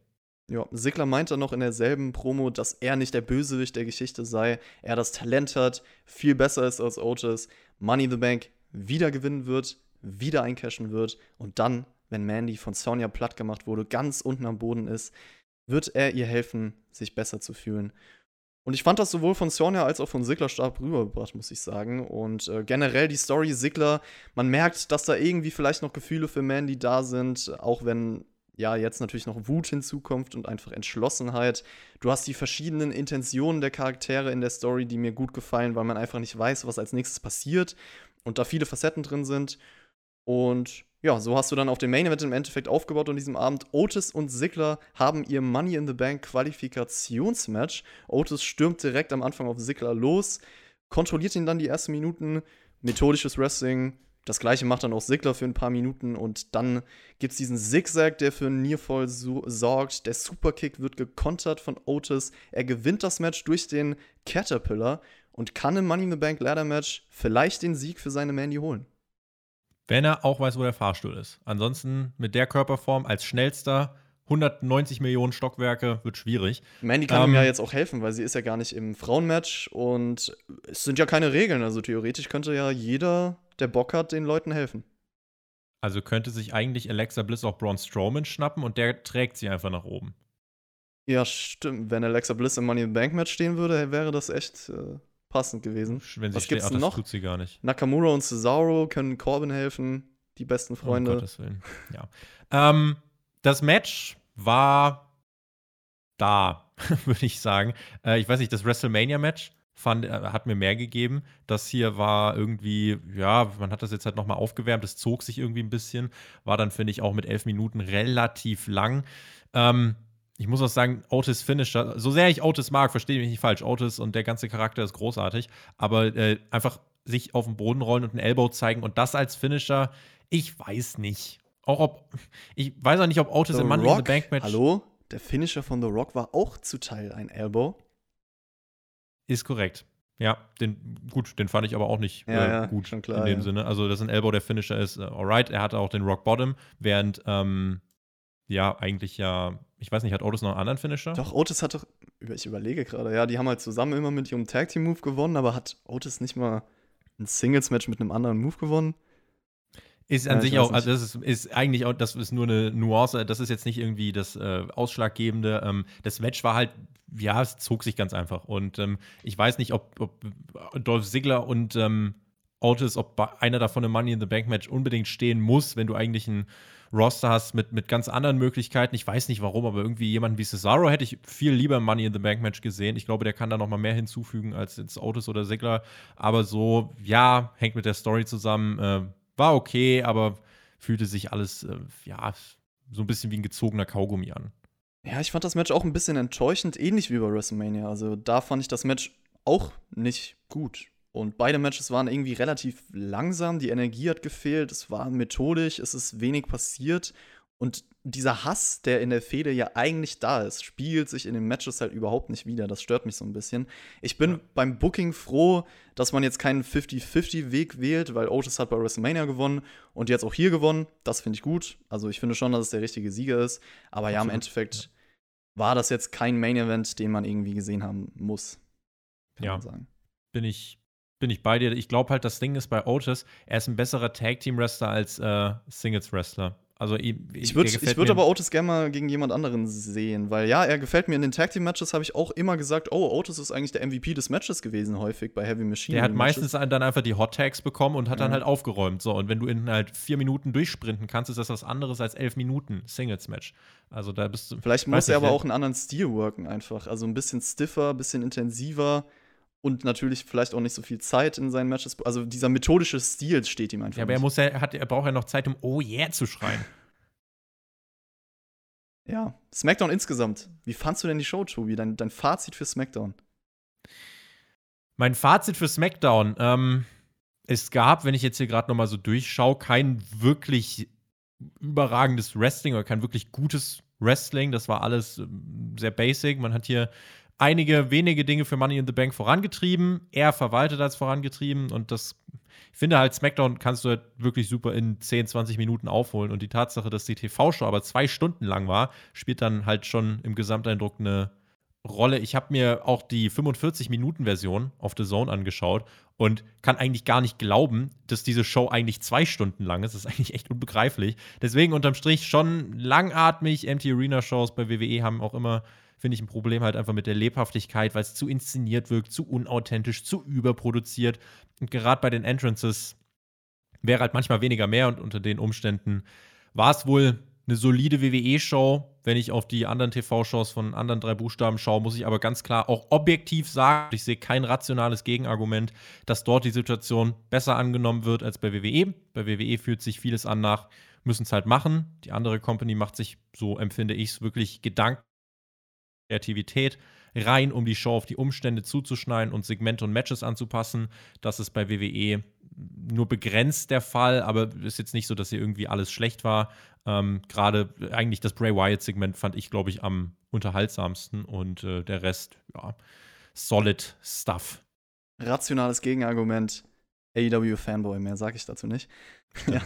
Ja, Sigler meinte noch in derselben Promo, dass er nicht der Bösewicht der Geschichte sei, er das Talent hat, viel besser ist als Otis, Money in the Bank wieder gewinnen wird, wieder eincashen wird und dann, wenn Mandy von Sonja platt gemacht wurde, ganz unten am Boden ist, wird er ihr helfen, sich besser zu fühlen. Und ich fand das sowohl von Sonja als auch von Sigler stark rübergebracht, muss ich sagen. Und äh, generell die Story Sigler, man merkt, dass da irgendwie vielleicht noch Gefühle für Mandy da sind, auch wenn ja jetzt natürlich noch Wut hinzukommt und einfach Entschlossenheit. Du hast die verschiedenen Intentionen der Charaktere in der Story, die mir gut gefallen, weil man einfach nicht weiß, was als nächstes passiert und da viele Facetten drin sind. Und ja, so hast du dann auf dem Main Event im Endeffekt aufgebaut an diesem Abend. Otis und Sigler haben ihr Money in the Bank Qualifikationsmatch. Otis stürmt direkt am Anfang auf Sigler los, kontrolliert ihn dann die ersten Minuten. Methodisches Wrestling. Das gleiche macht dann auch Sigler für ein paar Minuten und dann gibt es diesen Zigzag, der für Nearfall so sorgt. Der Superkick wird gekontert von Otis. Er gewinnt das Match durch den Caterpillar und kann im Money in the Bank Ladder Match vielleicht den Sieg für seine Mandy holen. Wenn er auch weiß, wo der Fahrstuhl ist. Ansonsten mit der Körperform als schnellster 190 Millionen Stockwerke wird schwierig. Mandy kann ähm, ihm ja jetzt auch helfen, weil sie ist ja gar nicht im Frauenmatch und es sind ja keine Regeln. Also theoretisch könnte ja jeder, der Bock hat, den Leuten helfen. Also könnte sich eigentlich Alexa Bliss auch Braun Strowman schnappen und der trägt sie einfach nach oben. Ja, stimmt. Wenn Alexa Bliss im Money in the Bank Match stehen würde, wäre das echt äh, passend gewesen. Wenn sie Was gibt's steht, noch? tut sie gar nicht. Nakamura und Cesaro können Corbin helfen, die besten Freunde. Um Gottes Willen. Ja. ähm, das Match war da, würde ich sagen. Äh, ich weiß nicht, das WrestleMania-Match fand, äh, hat mir mehr gegeben. Das hier war irgendwie, ja, man hat das jetzt halt nochmal aufgewärmt, es zog sich irgendwie ein bisschen. War dann, finde ich, auch mit elf Minuten relativ lang. Ähm, ich muss auch sagen, Otis Finisher, so sehr ich Otis mag, verstehe mich nicht falsch, Otis und der ganze Charakter ist großartig, aber äh, einfach sich auf den Boden rollen und einen Elbow zeigen und das als Finisher, ich weiß nicht. Auch ob, ich weiß auch nicht, ob Otis the im Money Rock, in the Bank Match. Hallo? Der Finisher von The Rock war auch zu Teil ein Elbow. Ist korrekt. Ja, den, gut, den fand ich aber auch nicht ja, äh, ja, gut schon klar, in dem ja. Sinne. Also, dass ein Elbow der Finisher ist, äh, alright. Er hatte auch den Rock Bottom, während, ähm, ja, eigentlich ja ich weiß nicht, hat Otis noch einen anderen Finisher? Doch, Otis hat doch, ich überlege gerade, ja, die haben halt zusammen immer mit ihrem Tag Team Move gewonnen, aber hat Otis nicht mal ein Singles Match mit einem anderen Move gewonnen? Ist an ja, sich auch, also das ist, ist, eigentlich auch, das ist nur eine Nuance, das ist jetzt nicht irgendwie das äh, Ausschlaggebende. Ähm, das Match war halt, ja, es zog sich ganz einfach. Und ähm, ich weiß nicht, ob, ob Dolph Ziggler und ähm, Otis, ob einer davon im Money in the Bank Match unbedingt stehen muss, wenn du eigentlich ein Roster hast mit, mit ganz anderen Möglichkeiten. Ich weiß nicht warum, aber irgendwie jemanden wie Cesaro hätte ich viel lieber im Money in the Bank Match gesehen. Ich glaube, der kann da noch mal mehr hinzufügen als jetzt Otis oder Sigler. Aber so, ja, hängt mit der Story zusammen. Äh, war okay, aber fühlte sich alles, äh, ja, so ein bisschen wie ein gezogener Kaugummi an. Ja, ich fand das Match auch ein bisschen enttäuschend, ähnlich wie bei WrestleMania. Also da fand ich das Match auch nicht gut. Und beide Matches waren irgendwie relativ langsam, die Energie hat gefehlt, es war methodisch, es ist wenig passiert. Und dieser Hass, der in der Fehde ja eigentlich da ist, spiegelt sich in den Matches halt überhaupt nicht wieder. Das stört mich so ein bisschen. Ich bin ja. beim Booking froh, dass man jetzt keinen 50-50-Weg wählt, weil Otis hat bei WrestleMania gewonnen und jetzt auch hier gewonnen. Das finde ich gut. Also ich finde schon, dass es der richtige Sieger ist. Aber Absolut. ja, im Endeffekt ja. war das jetzt kein Main-Event, den man irgendwie gesehen haben muss. Kann ja. man sagen. Bin ich, bin ich bei dir. Ich glaube halt, das Ding ist bei Otis, er ist ein besserer Tag-Team-Wrestler als äh, Singles-Wrestler. Also ich, ich würde würd aber Otis gerne mal gegen jemand anderen sehen, weil ja, er gefällt mir in den Tag Team Matches, habe ich auch immer gesagt, oh, Otis ist eigentlich der MVP des Matches gewesen, häufig bei Heavy Machine. Der hat meistens dann einfach die Hot Tags bekommen und hat ja. dann halt aufgeräumt. So, und wenn du in halt vier Minuten durchsprinten kannst, ist das was anderes als elf Minuten Singles Match. Also da bist du. Vielleicht muss er aber auch einen anderen Stil worken, einfach. Also ein bisschen stiffer, ein bisschen intensiver und natürlich vielleicht auch nicht so viel Zeit in seinen Matches. Also dieser methodische Stil steht ihm einfach. Ja, aber er muss ja, er, hat, er braucht ja noch Zeit, um Oh yeah zu schreien. ja, SmackDown insgesamt. Wie fandst du denn die Show, Tobi? Dein, dein Fazit für SmackDown? Mein Fazit für SmackDown. Ähm, es gab, wenn ich jetzt hier gerade noch mal so durchschaue, kein wirklich überragendes Wrestling oder kein wirklich gutes Wrestling. Das war alles ähm, sehr basic. Man hat hier einige wenige Dinge für Money in the Bank vorangetrieben, er verwaltet als vorangetrieben und das, ich finde halt, SmackDown kannst du halt wirklich super in 10, 20 Minuten aufholen und die Tatsache, dass die TV-Show aber zwei Stunden lang war, spielt dann halt schon im Gesamteindruck eine Rolle. Ich habe mir auch die 45-Minuten-Version auf The Zone angeschaut und kann eigentlich gar nicht glauben, dass diese Show eigentlich zwei Stunden lang ist. Das ist eigentlich echt unbegreiflich. Deswegen unterm Strich schon langatmig. MT Arena-Shows bei WWE haben auch immer finde ich ein Problem halt einfach mit der Lebhaftigkeit, weil es zu inszeniert wirkt, zu unauthentisch, zu überproduziert. Und gerade bei den Entrances wäre halt manchmal weniger mehr und unter den Umständen war es wohl eine solide WWE-Show. Wenn ich auf die anderen TV-Shows von anderen drei Buchstaben schaue, muss ich aber ganz klar auch objektiv sagen, ich sehe kein rationales Gegenargument, dass dort die Situation besser angenommen wird als bei WWE. Bei WWE fühlt sich vieles an nach, müssen es halt machen. Die andere Company macht sich, so empfinde ich es, wirklich Gedanken Kreativität rein, um die Show auf die Umstände zuzuschneiden und Segmente und Matches anzupassen. Das ist bei WWE nur begrenzt der Fall, aber ist jetzt nicht so, dass hier irgendwie alles schlecht war. Ähm, Gerade eigentlich das Bray Wyatt-Segment fand ich, glaube ich, am unterhaltsamsten und äh, der Rest, ja, solid stuff. Rationales Gegenargument. AEW Fanboy, mehr sage ich dazu nicht. ja.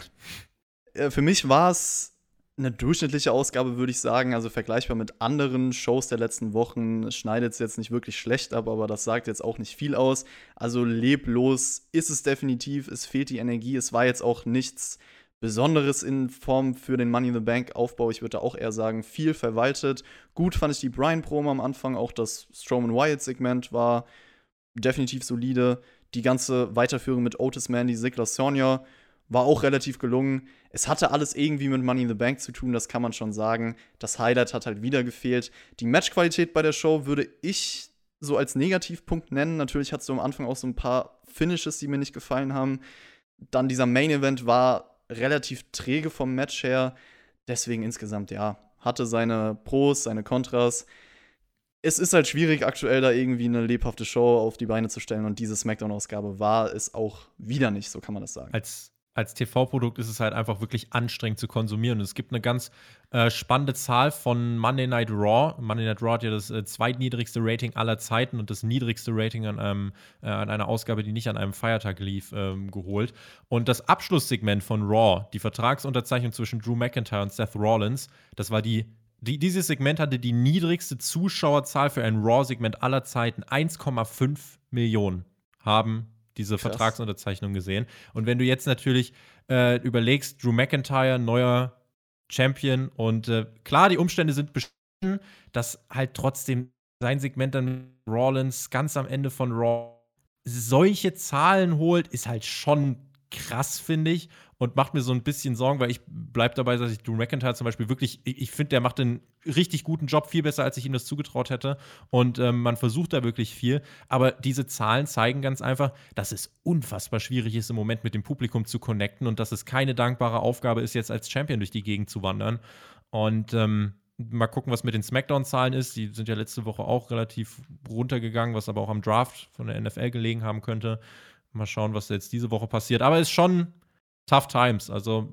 Äh, für mich war es eine durchschnittliche Ausgabe, würde ich sagen. Also vergleichbar mit anderen Shows der letzten Wochen schneidet es jetzt nicht wirklich schlecht ab, aber das sagt jetzt auch nicht viel aus. Also leblos ist es definitiv. Es fehlt die Energie. Es war jetzt auch nichts Besonderes in Form für den Money in the Bank Aufbau. Ich würde auch eher sagen, viel verwaltet. Gut fand ich die Brian-Promo am Anfang. Auch das Strowman Wyatt-Segment war definitiv solide. Die ganze Weiterführung mit Otis Mandy, Sigler Sonja war auch relativ gelungen. Es hatte alles irgendwie mit Money in the Bank zu tun, das kann man schon sagen. Das Highlight hat halt wieder gefehlt. Die Matchqualität bei der Show würde ich so als Negativpunkt nennen. Natürlich hat es am Anfang auch so ein paar Finishes, die mir nicht gefallen haben. Dann dieser Main Event war relativ träge vom Match her. Deswegen insgesamt, ja, hatte seine Pros, seine Kontras. Es ist halt schwierig, aktuell da irgendwie eine lebhafte Show auf die Beine zu stellen. Und diese Smackdown-Ausgabe war es auch wieder nicht, so kann man das sagen. Als als TV-Produkt ist es halt einfach wirklich anstrengend zu konsumieren. Und es gibt eine ganz äh, spannende Zahl von Monday Night Raw. Monday Night Raw hat ja das äh, zweitniedrigste Rating aller Zeiten und das niedrigste Rating an, einem, äh, an einer Ausgabe, die nicht an einem Feiertag lief, ähm, geholt. Und das Abschlusssegment von Raw, die Vertragsunterzeichnung zwischen Drew McIntyre und Seth Rollins, das war die die, dieses Segment hatte die niedrigste Zuschauerzahl für ein Raw-Segment aller Zeiten. 1,5 Millionen haben diese Krass. Vertragsunterzeichnung gesehen. Und wenn du jetzt natürlich äh, überlegst, Drew McIntyre, neuer Champion und äh, klar, die Umstände sind bestimmt, dass halt trotzdem sein Segment dann Rollins ganz am Ende von Raw solche Zahlen holt, ist halt schon krass, finde ich und macht mir so ein bisschen Sorgen, weil ich bleibe dabei, dass ich Drew McIntyre zum Beispiel wirklich, ich, finde, der macht einen richtig guten Job, viel besser, als ich ihm das zugetraut hätte. Und ähm, man versucht da wirklich viel. Aber diese Zahlen zeigen ganz einfach, dass es unfassbar schwierig ist, im Moment mit dem Publikum zu connecten und dass es keine dankbare Aufgabe ist, jetzt als Champion durch die Gegend zu wandern. Und ähm, mal gucken, was mit den Smackdown-Zahlen ist. Die sind ja letzte Woche auch relativ runtergegangen, was aber auch am Draft von der NFL gelegen haben könnte. Mal schauen, was jetzt diese Woche passiert. Aber es ist schon tough times. Also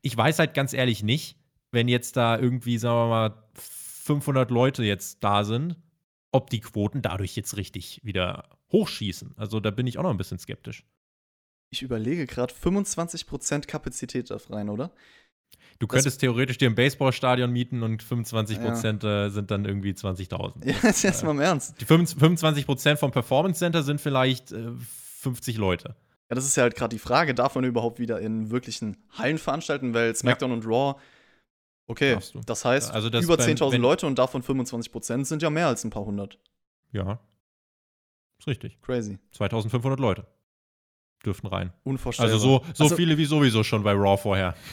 ich weiß halt ganz ehrlich nicht, wenn jetzt da irgendwie, sagen wir mal, 500 Leute jetzt da sind, ob die Quoten dadurch jetzt richtig wieder hochschießen. Also da bin ich auch noch ein bisschen skeptisch. Ich überlege gerade, 25% Kapazität darf rein, oder? Du könntest das, theoretisch dir ein Baseballstadion mieten und 25% ja. Äh, sind dann irgendwie 20.000. Ja, ist jetzt mal im Ernst. Die 25% vom Performance Center sind vielleicht äh, 50 Leute. Ja, das ist ja halt gerade die Frage, darf man überhaupt wieder in wirklichen Hallen veranstalten, weil SmackDown ja. und Raw Okay, das heißt, Also das über beim- 10.000 wenn- Leute und davon 25% sind ja mehr als ein paar hundert. Ja. Ist richtig. Crazy. 2500 Leute dürften rein. Unvorstellbar. Also so, so Also- viele wie sowieso schon bei Raw vorher.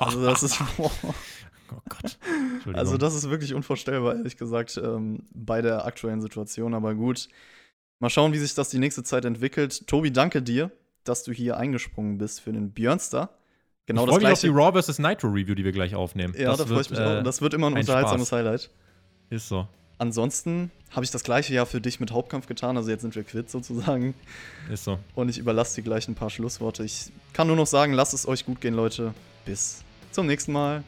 Also das ist, Oh Gott. Also das ist wirklich unvorstellbar, ehrlich gesagt, ähm, bei der aktuellen Situation. Aber gut, mal schauen, wie sich das die nächste Zeit entwickelt. Tobi, danke dir, dass du hier eingesprungen bist für den Björnstar. Genau ich das freue mich auf die. Raw vs. Nitro Review, die wir gleich aufnehmen. Ja, das da freue ich mich äh, auch. Das wird immer ein ein unterhaltsames Spaß. Highlight. Ist so. Ansonsten habe ich das gleiche ja für dich mit Hauptkampf getan. Also jetzt sind wir quitt sozusagen. Ist so. Und ich überlasse dir gleich ein paar Schlussworte. Ich kann nur noch sagen, lasst es euch gut gehen, Leute. Bis zum nächsten Mal.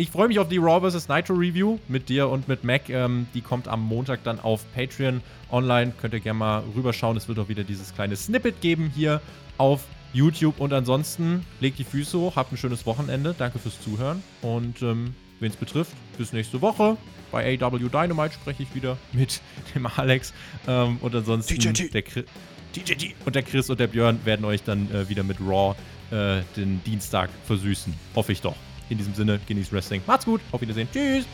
Ich freue mich auf die Raw vs. Nitro Review mit dir und mit Mac. Ähm, die kommt am Montag dann auf Patreon online. Könnt ihr gerne mal rüberschauen. Es wird auch wieder dieses kleine Snippet geben hier auf YouTube. Und ansonsten legt die Füße hoch, habt ein schönes Wochenende. Danke fürs Zuhören. Und ähm, wen es betrifft, bis nächste Woche. Bei AW Dynamite spreche ich wieder mit dem Alex. Ähm, und ansonsten TJT. der Chris, TJT und der Chris und der Björn werden euch dann äh, wieder mit Raw äh, den Dienstag versüßen. Hoffe ich doch. In diesem Sinne, genießt Wrestling. Macht's gut. Auf Wiedersehen. Tschüss.